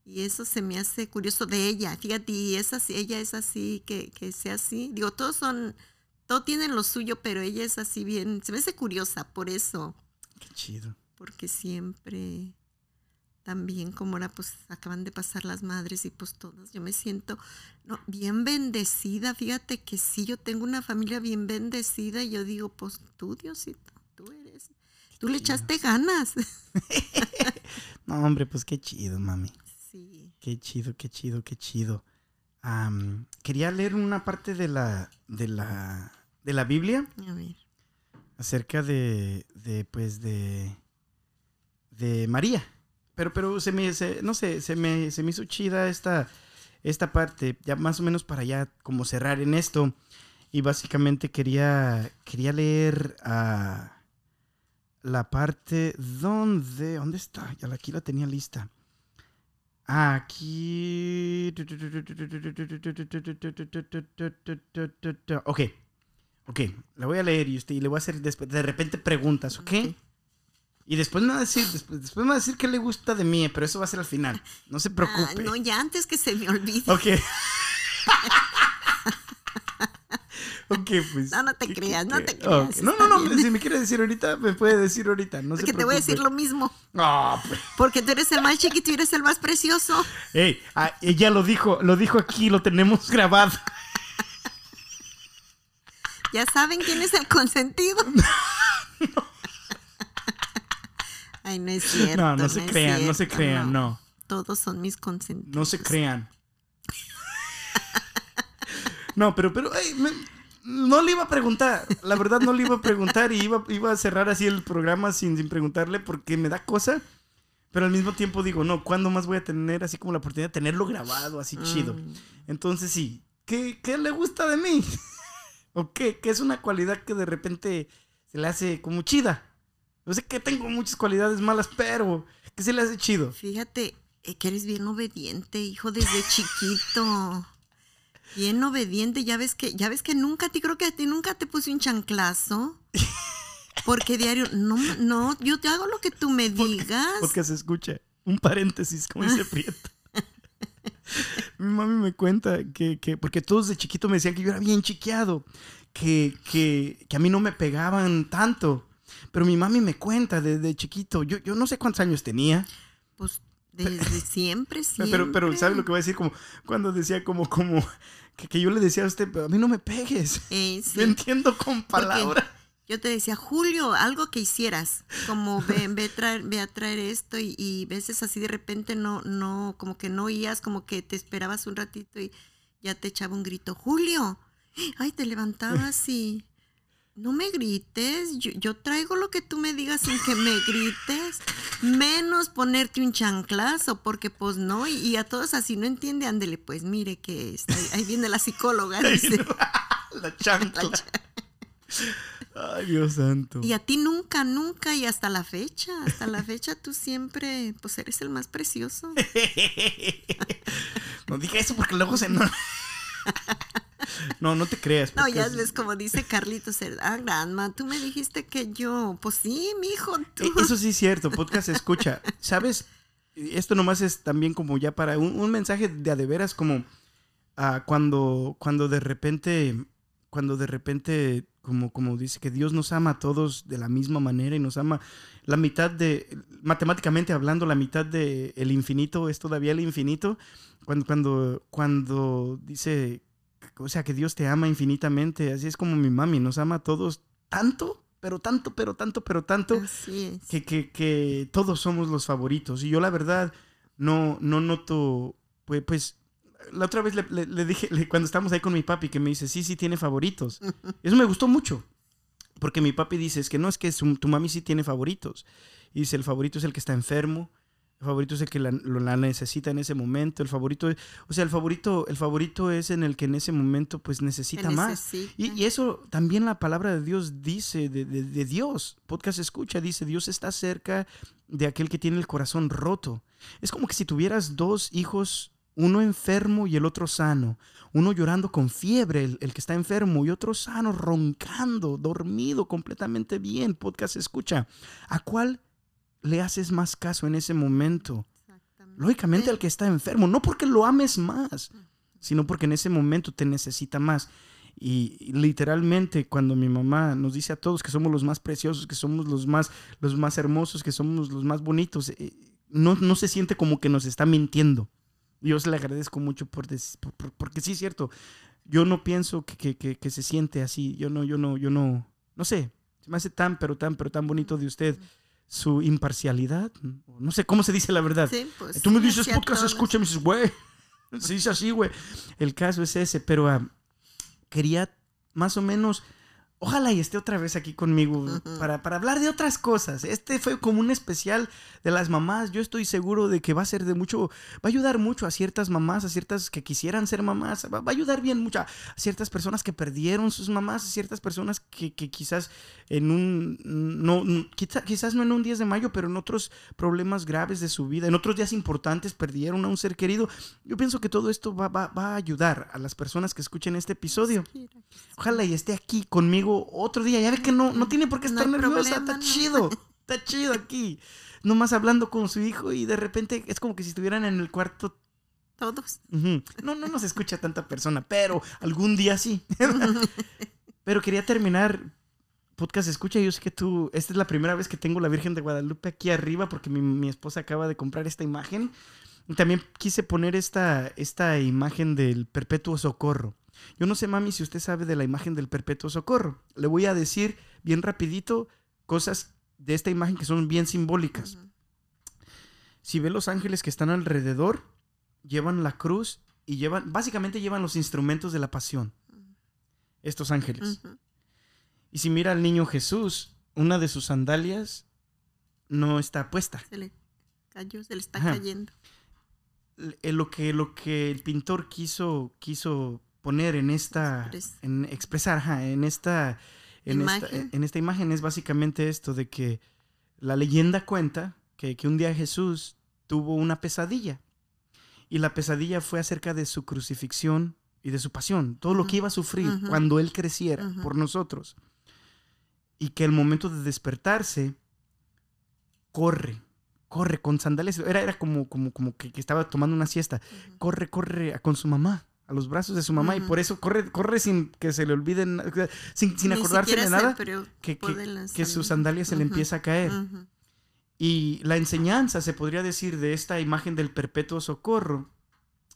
y eso se me hace curioso de ella. Fíjate, y es así, ella es así, que, que sea así. Digo, todos son, todos tienen lo suyo, pero ella es así bien, se me hace curiosa por eso, Qué chido. porque siempre también como ahora pues acaban de pasar las madres y pues todas, yo me siento no, bien bendecida, fíjate que sí, yo tengo una familia bien bendecida y yo digo, pues tú Diosito, tú eres, tú le echaste ganas. No, hombre, pues qué chido, mami. Sí, Qué chido, qué chido, qué chido. Am, quería leer una parte de la, de la, de la Biblia a ver. acerca de, de pues, de, de María. Pero, pero se me, se- no sé, se me, se me hizo chida esta, esta parte, ya más o menos para ya como cerrar en esto. Y básicamente quería, quería leer a la parte donde, ¿dónde está? Ya aquí la tenía lista. Aquí. Ok. Ok, la voy a leer y, usted, y le voy a hacer de repente preguntas, ¿ok? Y después me va a decir, después, después me va a decir qué le gusta de mí, pero eso va a ser al final. No se preocupe. Ah, no, ya antes que se me olvide. Ok. ok, pues. No, no te ¿qué- creas, no te creas. No, no, no, bien. si me quiere decir ahorita, me puede decir ahorita. No se Porque te voy a decir lo mismo. Ah, pues. Porque tú eres el más chiquito y eres el más precioso. Ey, ah, ella lo dijo, lo dijo aquí, lo tenemos grabado. Ya saben quién es el consentido. Ay, no es cierto. No, no se crean, no se crean, no. Todos son mis consentidos. No se crean. No, pero, pero, me- no le iba a preguntar. La verdad no le iba a preguntar y iba, iba a cerrar así el programa sin, sin preguntarle porque me da cosa. Pero al mismo tiempo digo, no, ¿cuándo más voy a tener así como la oportunidad de tenerlo grabado así chido? Mm. Entonces sí, ¿qué, qué le gusta de mí? ¿O qué? ¿Qué es una cualidad que de repente se le hace como chida? Yo sé que tengo muchas cualidades malas, pero ¿qué se le hace chido? Fíjate eh, que eres bien obediente, hijo, desde chiquito. Bien obediente, ya ves que, ya ves que nunca te creo que a ti nunca te puse un chanclazo. Porque diario, no, no, yo te hago lo que tú me digas. Porque se escucha. Un paréntesis, como dice Prieto. Mi mami me cuenta que, que- porque todos de chiquito me decían que yo era bien chiqueado, que, que, que a mí no me pegaban tanto. Pero mi mami me cuenta desde chiquito, yo, yo no sé cuántos años tenía, Pues desde siempre, siempre. pero, pero ¿sabe lo que voy a decir? Como cuando decía como, como, que, que yo le decía a usted, pero a mí no me pegues. Eh, sí. Yo entiendo con palabras. Yo te decía, Julio, algo que hicieras, como ve, ve, a traer, ve a traer esto y, y veces así de repente no, no, como que no oías, como que te esperabas un ratito y ya te echaba un grito, Julio, ay, te levantabas y no me grites, yo, yo traigo lo que tú me digas sin que me grites, menos ponerte un chanclazo, porque pues no, y, y a todos así no entiende, ándele, pues mire que está- ahí viene la psicóloga, dice. La chancla. Ay, Dios santo. Y a ti nunca, nunca, y hasta la fecha, hasta la fecha tú siempre, pues eres el más precioso. No dije eso porque luego se no. No, no te creas. No, ya es- ves como dice Carlitos, ah, Granma, tú me dijiste que yo, pues sí, mijo, tú. Eh, Eso sí es cierto, podcast escucha. ¿Sabes? Esto nomás es también como ya para un, un mensaje de a de veras como ah, cuando, cuando de repente, cuando de repente, como, como dice que Dios nos ama a todos de la misma manera y nos ama la mitad de, matemáticamente hablando, la mitad de el infinito es todavía el infinito. Cuando, cuando, cuando dice, o sea, que Dios te ama infinitamente, así es como mi mami, nos ama a todos tanto, pero tanto, pero tanto, pero tanto Así es. que, que, que todos somos los favoritos. Y yo la verdad no, no noto, pues, pues la otra vez le, le- le dije, le- cuando estábamos ahí con mi papi, que me dice, sí, sí, tiene favoritos. Eso me gustó mucho. Porque mi papi dice, es que no, es que su- tu mami sí tiene favoritos. Y dice, el favorito es el que está enfermo. El favorito es el que la, lo- la necesita en ese momento. El favorito, es- o sea, el favorito, el favorito es en el que en ese momento pues necesita más. y eso también la palabra de Dios dice, de, de- de Dios, podcast escucha, dice, Dios está cerca de aquel que tiene el corazón roto. Es como que si tuvieras dos hijos, uno enfermo y el otro sano, uno llorando con fiebre, el, el que está enfermo, y otro sano, roncando, dormido, completamente bien, podcast escucha. ¿A cuál le haces más caso en ese momento? Lógicamente al que está enfermo, no porque lo ames más, sino porque en ese momento te necesita más. Y literalmente cuando mi mamá nos dice a todos que somos los más preciosos, que somos los más, los más hermosos, que somos los más bonitos, eh, no, no se siente como que nos está mintiendo. Yo se le agradezco mucho por, des- por- por- porque sí es cierto. Yo no pienso que, que- que- que se siente así. Yo no, yo no, yo no, no sé. Se me hace tan, pero tan, pero tan bonito de usted su imparcialidad. No sé cómo se dice la verdad. Sí, pues, Tú me dices podcast, escucha, me dices, güey. Se dice así, güey. El caso es ese, pero ah, quería más o menos. Ojalá y esté otra vez aquí conmigo para, para hablar de otras cosas. Este fue como un especial de las mamás. Yo estoy seguro de que va a ser de mucho, va a ayudar mucho a ciertas mamás, a ciertas que quisieran ser mamás. Va, va a ayudar bien mucho a ciertas personas que perdieron sus mamás, a ciertas personas que, que quizás en un, no, no- quizá- quizás no en un 10 de mayo, pero en otros problemas graves de su vida, en otros días importantes perdieron a un ser querido. Yo pienso que todo esto va, va- va a ayudar a las personas que escuchen este episodio. Ojalá y esté aquí conmigo otro día. Ya ve que no, no tiene por qué No estar hay nerviosa. problema, está no. chido. Está chido aquí. Nomás hablando con su hijo y de repente es como que si estuvieran en el cuarto. Todos. No, no nos escucha tanta persona, pero algún día sí. pero quería terminar. Podcast escucha, yo sé que tú, esta es la primera vez que tengo la Virgen de Guadalupe aquí arriba porque mi, mi esposa acaba de comprar esta imagen. Y también quise poner esta, esta imagen del perpetuo socorro. Yo no sé, mami, si usted sabe de la imagen del perpetuo socorro. Le voy a decir bien rapidito cosas de esta imagen que son bien simbólicas. Si ve los ángeles que están alrededor, llevan la cruz y llevan, básicamente llevan los instrumentos de la pasión. Estos ángeles. Y si mira al niño Jesús, una de sus sandalias no está puesta. Se le cayó, se le está Ajá. cayendo. Eh, Lo que, lo que el pintor quiso, quiso poner en esta, en expresar, ajá, en esta, en esta, Imagen. en esta imagen es básicamente esto de que la leyenda cuenta que, que un día Jesús tuvo una pesadilla y la pesadilla fue acerca de su crucifixión y de su pasión, todo lo que iba a sufrir cuando él creciera por nosotros. Y que el momento de despertarse, corre, corre con sandalias. Era, era como, como, como que, que estaba tomando una siesta. Corre, corre con su mamá, a los brazos de su mamá. Y por eso corre, corre sin que se le olviden, sin, sin acordarse de nada, que, que, que sus sandalias. sandalias se le empieza a caer. Y la enseñanza, se podría decir, de esta imagen del perpetuo socorro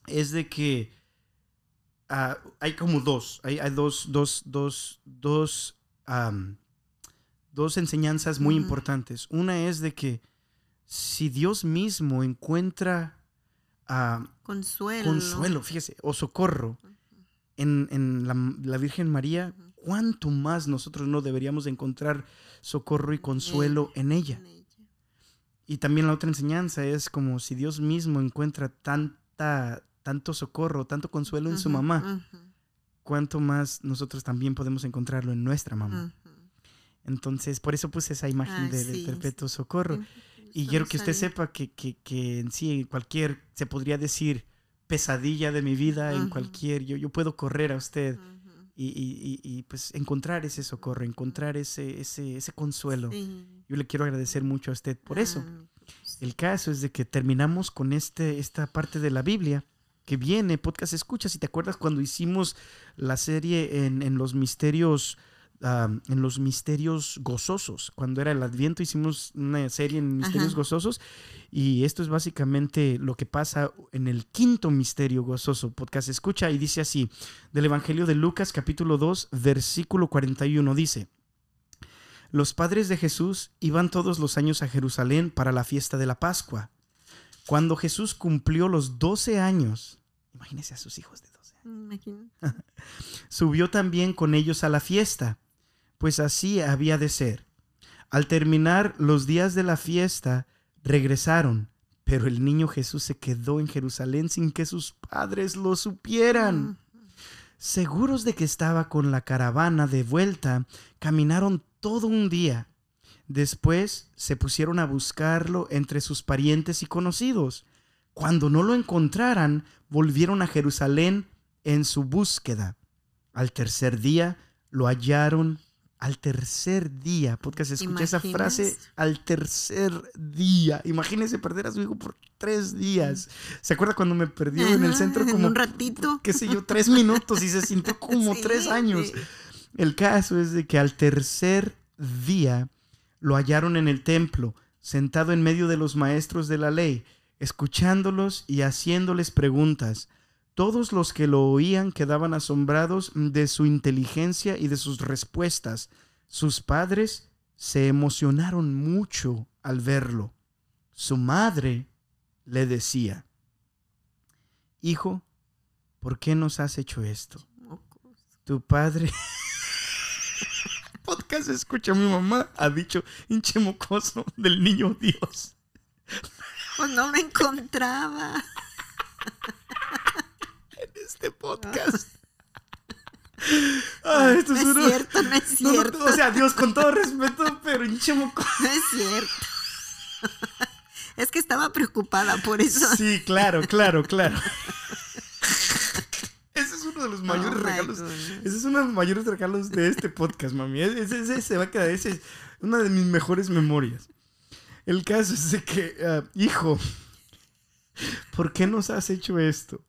es de que ah, hay como dos, hay, hay dos, dos, dos, dos, dos enseñanzas muy importantes. Una es de que si Dios mismo encuentra Consuelo. consuelo, fíjese, o socorro en, en la, la Virgen María, Ujú. ¿cuánto más nosotros no deberíamos de encontrar socorro y consuelo en ella? En ella. Y también la otra enseñanza es como si Dios mismo encuentra tanta, tanto socorro, tanto consuelo en su mamá, cuánto más nosotros también podemos encontrarlo en nuestra mamá. Entonces, por eso puse esa imagen Ah, de- del sí, perpetuo socorro. Y quiero que usted sepa que, que, que en sí, cualquier, se podría decir, pesadilla de mi vida, en Ujú. cualquier, yo, yo puedo correr a usted y, y- y- y, pues encontrar ese socorro, encontrar ese, ese, ese consuelo. Sí. Yo le quiero agradecer mucho a usted por eso. Ah, pues, El caso es de que terminamos con este, esta parte de la Biblia que viene, podcast escucha, si te acuerdas cuando hicimos la serie en, en los misterios, en los misterios gozosos, cuando era el Adviento hicimos una serie en misterios Ajá. gozosos y esto es básicamente lo que pasa en el quinto misterio gozoso, podcast escucha y dice así, del Evangelio de Lucas capítulo 2 versículo 41 dice, los padres de Jesús iban todos los años a Jerusalén para la fiesta de la Pascua. Cuando Jesús cumplió los 12 años, imagínese a sus hijos de 12 años, subió también con ellos a la fiesta, pues así había de ser. Al terminar los días de la fiesta, regresaron, pero el niño Jesús se quedó en Jerusalén sin que sus padres lo supieran. Seguros de que estaba con la caravana de vuelta, caminaron todo un día. Después se pusieron a buscarlo entre sus parientes y conocidos. Cuando no lo encontraran, volvieron a Jerusalén en su búsqueda. Al tercer día lo hallaron. Al tercer día, podcast, escuché esa frase, al tercer día. Imagínese perder a su hijo por tres días. ¿Se acuerda cuando me perdió en el centro en como un ratito. qué sé yo, tres minutos y se sintió como Sí, tres años. sí. El caso es de que al tercer día lo hallaron en el templo, sentado en medio de los maestros de la ley, escuchándolos y haciéndoles preguntas. Todos los que lo oían quedaban asombrados de su inteligencia y de sus respuestas. Sus padres se emocionaron mucho al verlo. Su madre le decía, Hijo, ¿por qué nos has hecho esto? Tu padre. Podcast escucha mi mamá ha dicho hinche mocoso del niño Dios. Pues no lo encontraba. Este podcast. Esto no es es uno- cierto, no es No, no, cierto. o sea, Dios, con todo respeto, pero hinche mocoso. No es cierto. Es que estaba preocupada por eso. Sí, claro, claro, claro. Ese es uno de los mayores Oh, regalos. Ese es uno de los mayores regalos de este podcast, mami. Ese, ese se va a quedar. Ese es una de mis mejores memorias. El caso es de que, ah, hijo, ¿por qué nos has hecho esto?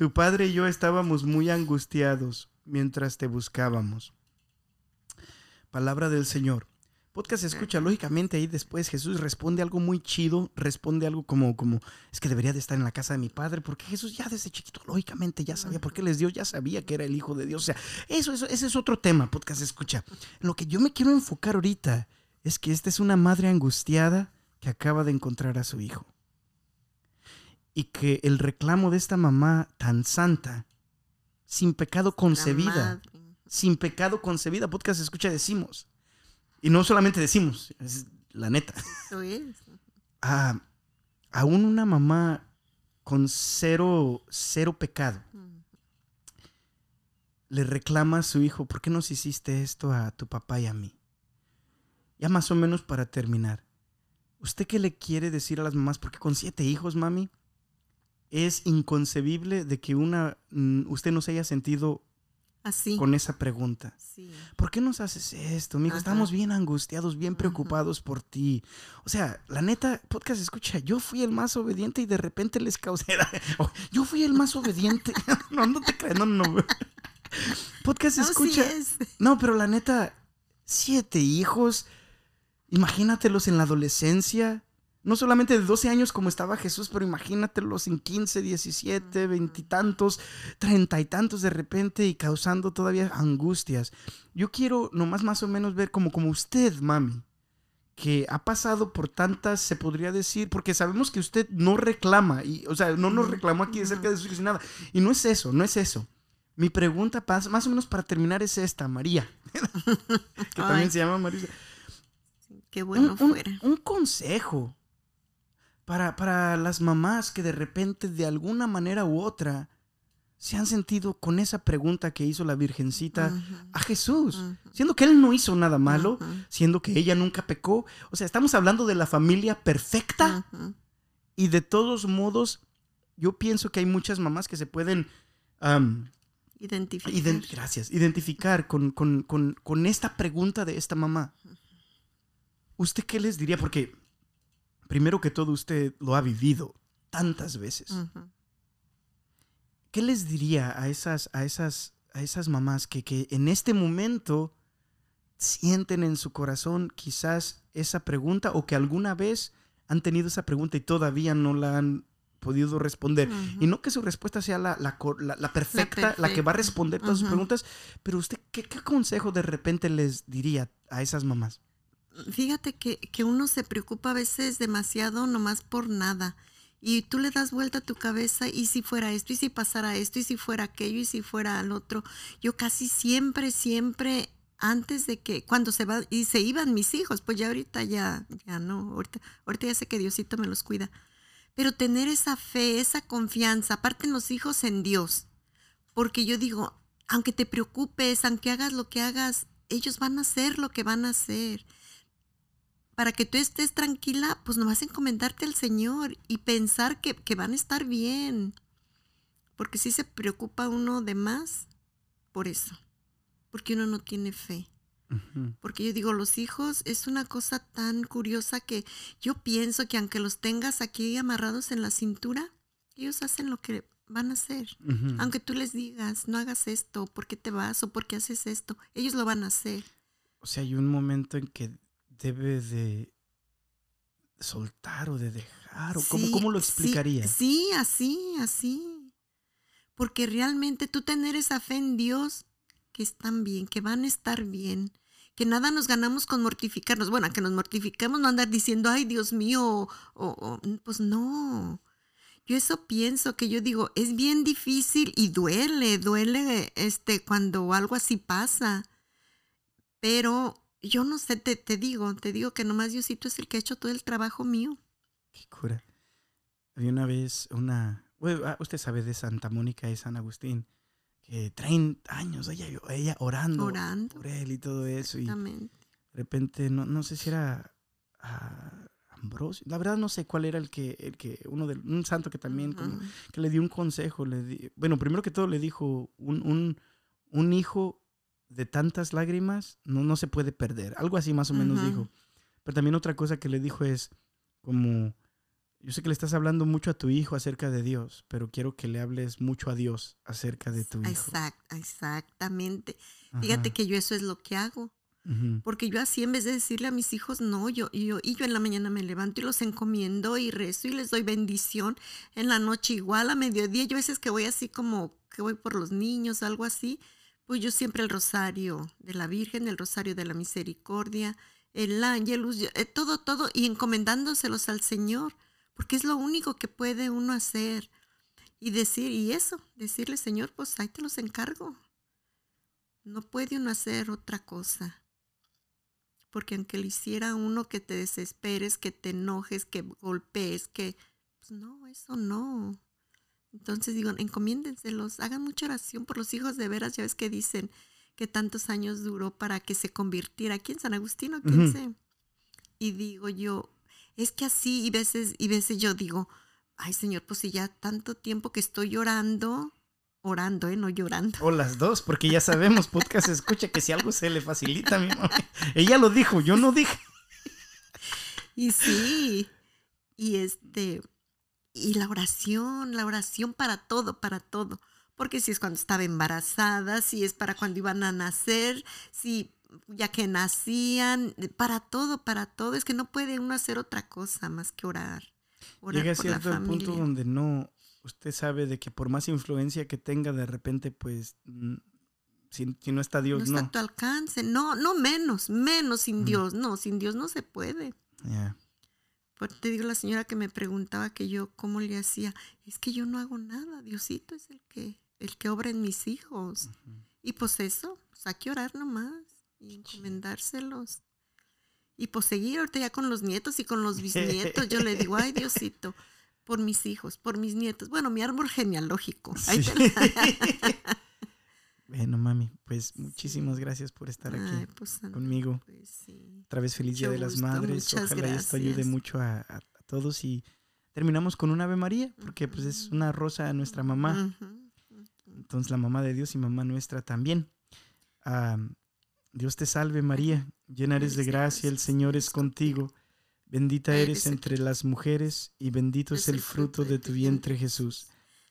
Tu padre y yo estábamos muy angustiados mientras te buscábamos. Palabra del Señor. Podcast escucha lógicamente ahí después Jesús responde algo muy chido, responde algo como como es que debería de estar en la casa de mi padre porque Jesús ya desde chiquito lógicamente ya sabía por qué les dio, ya sabía que era el hijo de Dios, o sea, eso, eso ese es otro tema, podcast escucha. Lo que yo me quiero enfocar ahorita es que esta es una madre angustiada que acaba de encontrar a su hijo. Y que el reclamo de esta mamá tan santa, sin pecado concebida, sin pecado concebida, podcast escucha decimos. Y no solamente decimos, es la neta. Eso es. A, aún una mamá con cero, cero pecado le reclama a su hijo, ¿por qué nos hiciste esto a tu papá y a mí? Ya más o menos para terminar. ¿Usted qué le quiere decir a las mamás? Porque con siete hijos, mami, es inconcebible de que una, mm, usted no se haya sentido Así. con esa pregunta. Sí. ¿Por qué nos haces esto, mijo? Ajá. Estamos bien angustiados, bien Ajá. preocupados por ti. O sea, la neta, podcast escucha, yo fui el más obediente y de repente les causé... Oh, yo fui el más obediente. no, no te creas, no, no. Podcast No, sí escucha. es. No, pero la neta, siete hijos, imagínatelos en la adolescencia. No solamente de 12 años como estaba Jesús, pero imagínatelos en 15, 17, veintitantos, treinta y tantos de repente y causando todavía angustias. Yo quiero nomás más o menos ver como, como usted, mami, que ha pasado por tantas, se podría decir, porque sabemos que usted no reclama, y, o sea, no nos reclamó aquí acerca de su hijo ni nada. Y no es eso, no es eso. Mi pregunta, más o menos para terminar, es esta, María, que también Ay. se llama María. Qué bueno un, un- fuera. un consejo para, para las mamás que de repente, de alguna manera u otra, se han sentido con esa pregunta que hizo la Virgencita a Jesús, siendo que él no hizo nada malo, siendo que ella nunca pecó. O sea, estamos hablando de la familia perfecta y de todos modos, yo pienso que hay muchas mamás que se pueden... Identificar. Ident- gracias. Identificar con, con- con- con esta pregunta de esta mamá. ¿Usted qué les diría? Porque primero que todo usted lo ha vivido tantas veces. ¿Qué les diría a esas, a esas, a esas mamás que, que en este momento sienten en su corazón quizás esa pregunta o que alguna vez han tenido esa pregunta y todavía no la han podido responder? Y no que su respuesta sea la, la cor- la- la perfecta, la, que va a responder todas sus preguntas, pero usted, ¿qué, qué consejo de repente les diría a esas mamás? Fíjate que, que uno se preocupa a veces demasiado nomás por nada. Y tú le das vuelta a tu cabeza y si fuera esto, y si pasara esto, y si fuera aquello, y si fuera al otro. Yo casi siempre, siempre, antes de que, cuando se va, y se iban mis hijos, pues ya ahorita ya, ya no, ahorita, ahorita ya sé que Diosito me los cuida. Pero tener esa fe, esa confianza, aparte en los hijos en Dios. Porque yo digo, aunque te preocupes, aunque hagas lo que hagas, ellos van a hacer lo que van a hacer para que tú estés tranquila, pues nomás encomendarte al Señor y pensar que, que van a estar bien. Porque si se preocupa uno de más por eso, porque uno no tiene fe. Porque yo digo, los hijos es una cosa tan curiosa que yo pienso que aunque los tengas aquí amarrados en la cintura, ellos hacen lo que van a hacer. Aunque tú les digas, no hagas esto, ¿por qué te vas? o ¿por qué haces esto? Ellos lo van a hacer. O sea, hay un momento en que debe de soltar o de dejar, o cómo, Sí, cómo lo explicaría. Sí, así, así. Porque realmente tú tener esa fe en Dios, que están bien, que van a estar bien, que nada nos ganamos con mortificarnos. Bueno, que nos mortificamos, no andar diciendo, ay, Dios mío, o, o- o- pues no. Yo eso pienso, que yo digo, es bien difícil y duele, duele este, cuando algo así pasa. Pero yo no sé, te, te digo, te digo que nomás Diosito es el que ha hecho todo el trabajo mío. Qué cura. Había una vez una... bueno, ah, usted sabe de Santa Mónica y San Agustín, que 30 años ella, ella orando, Orando. por él y todo eso. Y de repente, no, no sé si era a, a Ambrosio. La verdad no sé cuál era el que, el que uno de un santo que también como que le dio un consejo. Le di- bueno, primero que todo le dijo, un, un, un hijo de tantas lágrimas no, no se puede perder. Algo así más o menos dijo. Pero también otra cosa que le dijo es como, yo sé que le estás hablando mucho a tu hijo acerca de Dios, pero quiero que le hables mucho a Dios acerca de tu hijo. Exact- exactamente. Ajá. Fíjate que yo eso es lo que hago. Porque yo así en vez de decirle a mis hijos, no, yo, y yo, y yo en la mañana me levanto y los encomiendo y rezo y les doy bendición. En la noche igual, a mediodía, yo a veces que voy así como que voy por los niños, algo así, pues yo siempre el rosario de la Virgen, el rosario de la misericordia, el ángelus, eh, todo, todo, y encomendándoselos al Señor, porque es lo único que puede uno hacer. Y decir, y eso, decirle, Señor, pues ahí te los encargo. No puede uno hacer otra cosa porque aunque le hiciera uno que te desesperes, que te enojes, que golpees, que pues no, eso no. Entonces digo, encomiéndenselos, hagan mucha oración por los hijos de veras, ya ves que dicen que tantos años duró para que se convirtiera aquí en San Agustín o quién sé. Y digo yo, es que así y veces y veces yo digo, ay Señor, pues si ya tanto tiempo que estoy llorando, orando, eh, no llorando. O las dos, porque ya sabemos, podcast escucha que si algo se le facilita a mi mamá. Ella lo dijo, yo no dije. Y sí, y este, y la oración, la oración para todo, para todo. Porque si es cuando estaba embarazada, si es para cuando iban a nacer, si ya que nacían, para todo, para todo. Es que no puede uno hacer otra cosa más que orar. orar Llega a cierto punto donde no, usted sabe de que por más influencia que tenga, de repente, pues, si, si no está Dios, no no. está a tu alcance. No, no menos, menos sin Mm. Dios. No, sin Dios no se puede. Ya. Te digo, la señora que me preguntaba que yo cómo le hacía, es que yo no hago nada, Diosito es el que, el que obra en mis hijos. Y pues eso, pues hay que orar nomás y encomendárselos. Y pues seguir ahorita ya con los nietos y con los bisnietos, yo le digo, ay Diosito, por mis hijos, por mis nietos. Bueno, mi árbol genealógico. Ahí Sí. te la- Bueno, mami, pues muchísimas gracias por estar Ay, aquí pues, conmigo. pues, sí. Otra vez feliz Día de las Madres. Ojalá esto ayude mucho a, a- a todos y terminamos con un Ave María, porque pues es una rosa a nuestra mamá. Entonces la mamá de Dios y mamá nuestra también. Ah, Dios te salve María, llena eres de gracia, el Señor es contigo. Bendita eres entre las mujeres y bendito es el fruto de tu vientre Jesús.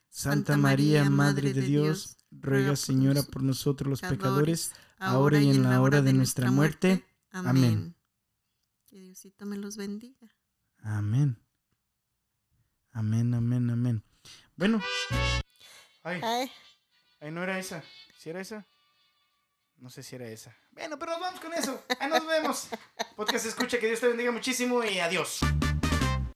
Santa María, Madre de Dios, ruega Señora por nosotros los pecadores, ahora y en la hora de nuestra muerte. Amén. Que Diosito me los bendiga. Amén. Amén, amén, amén. Bueno. Ay, Ay. ay, no era esa. ¿Si era esa? No sé si era esa. Bueno, pero nos vamos con eso. Ahí nos vemos. Podcast escucha, que Dios te bendiga muchísimo y adiós.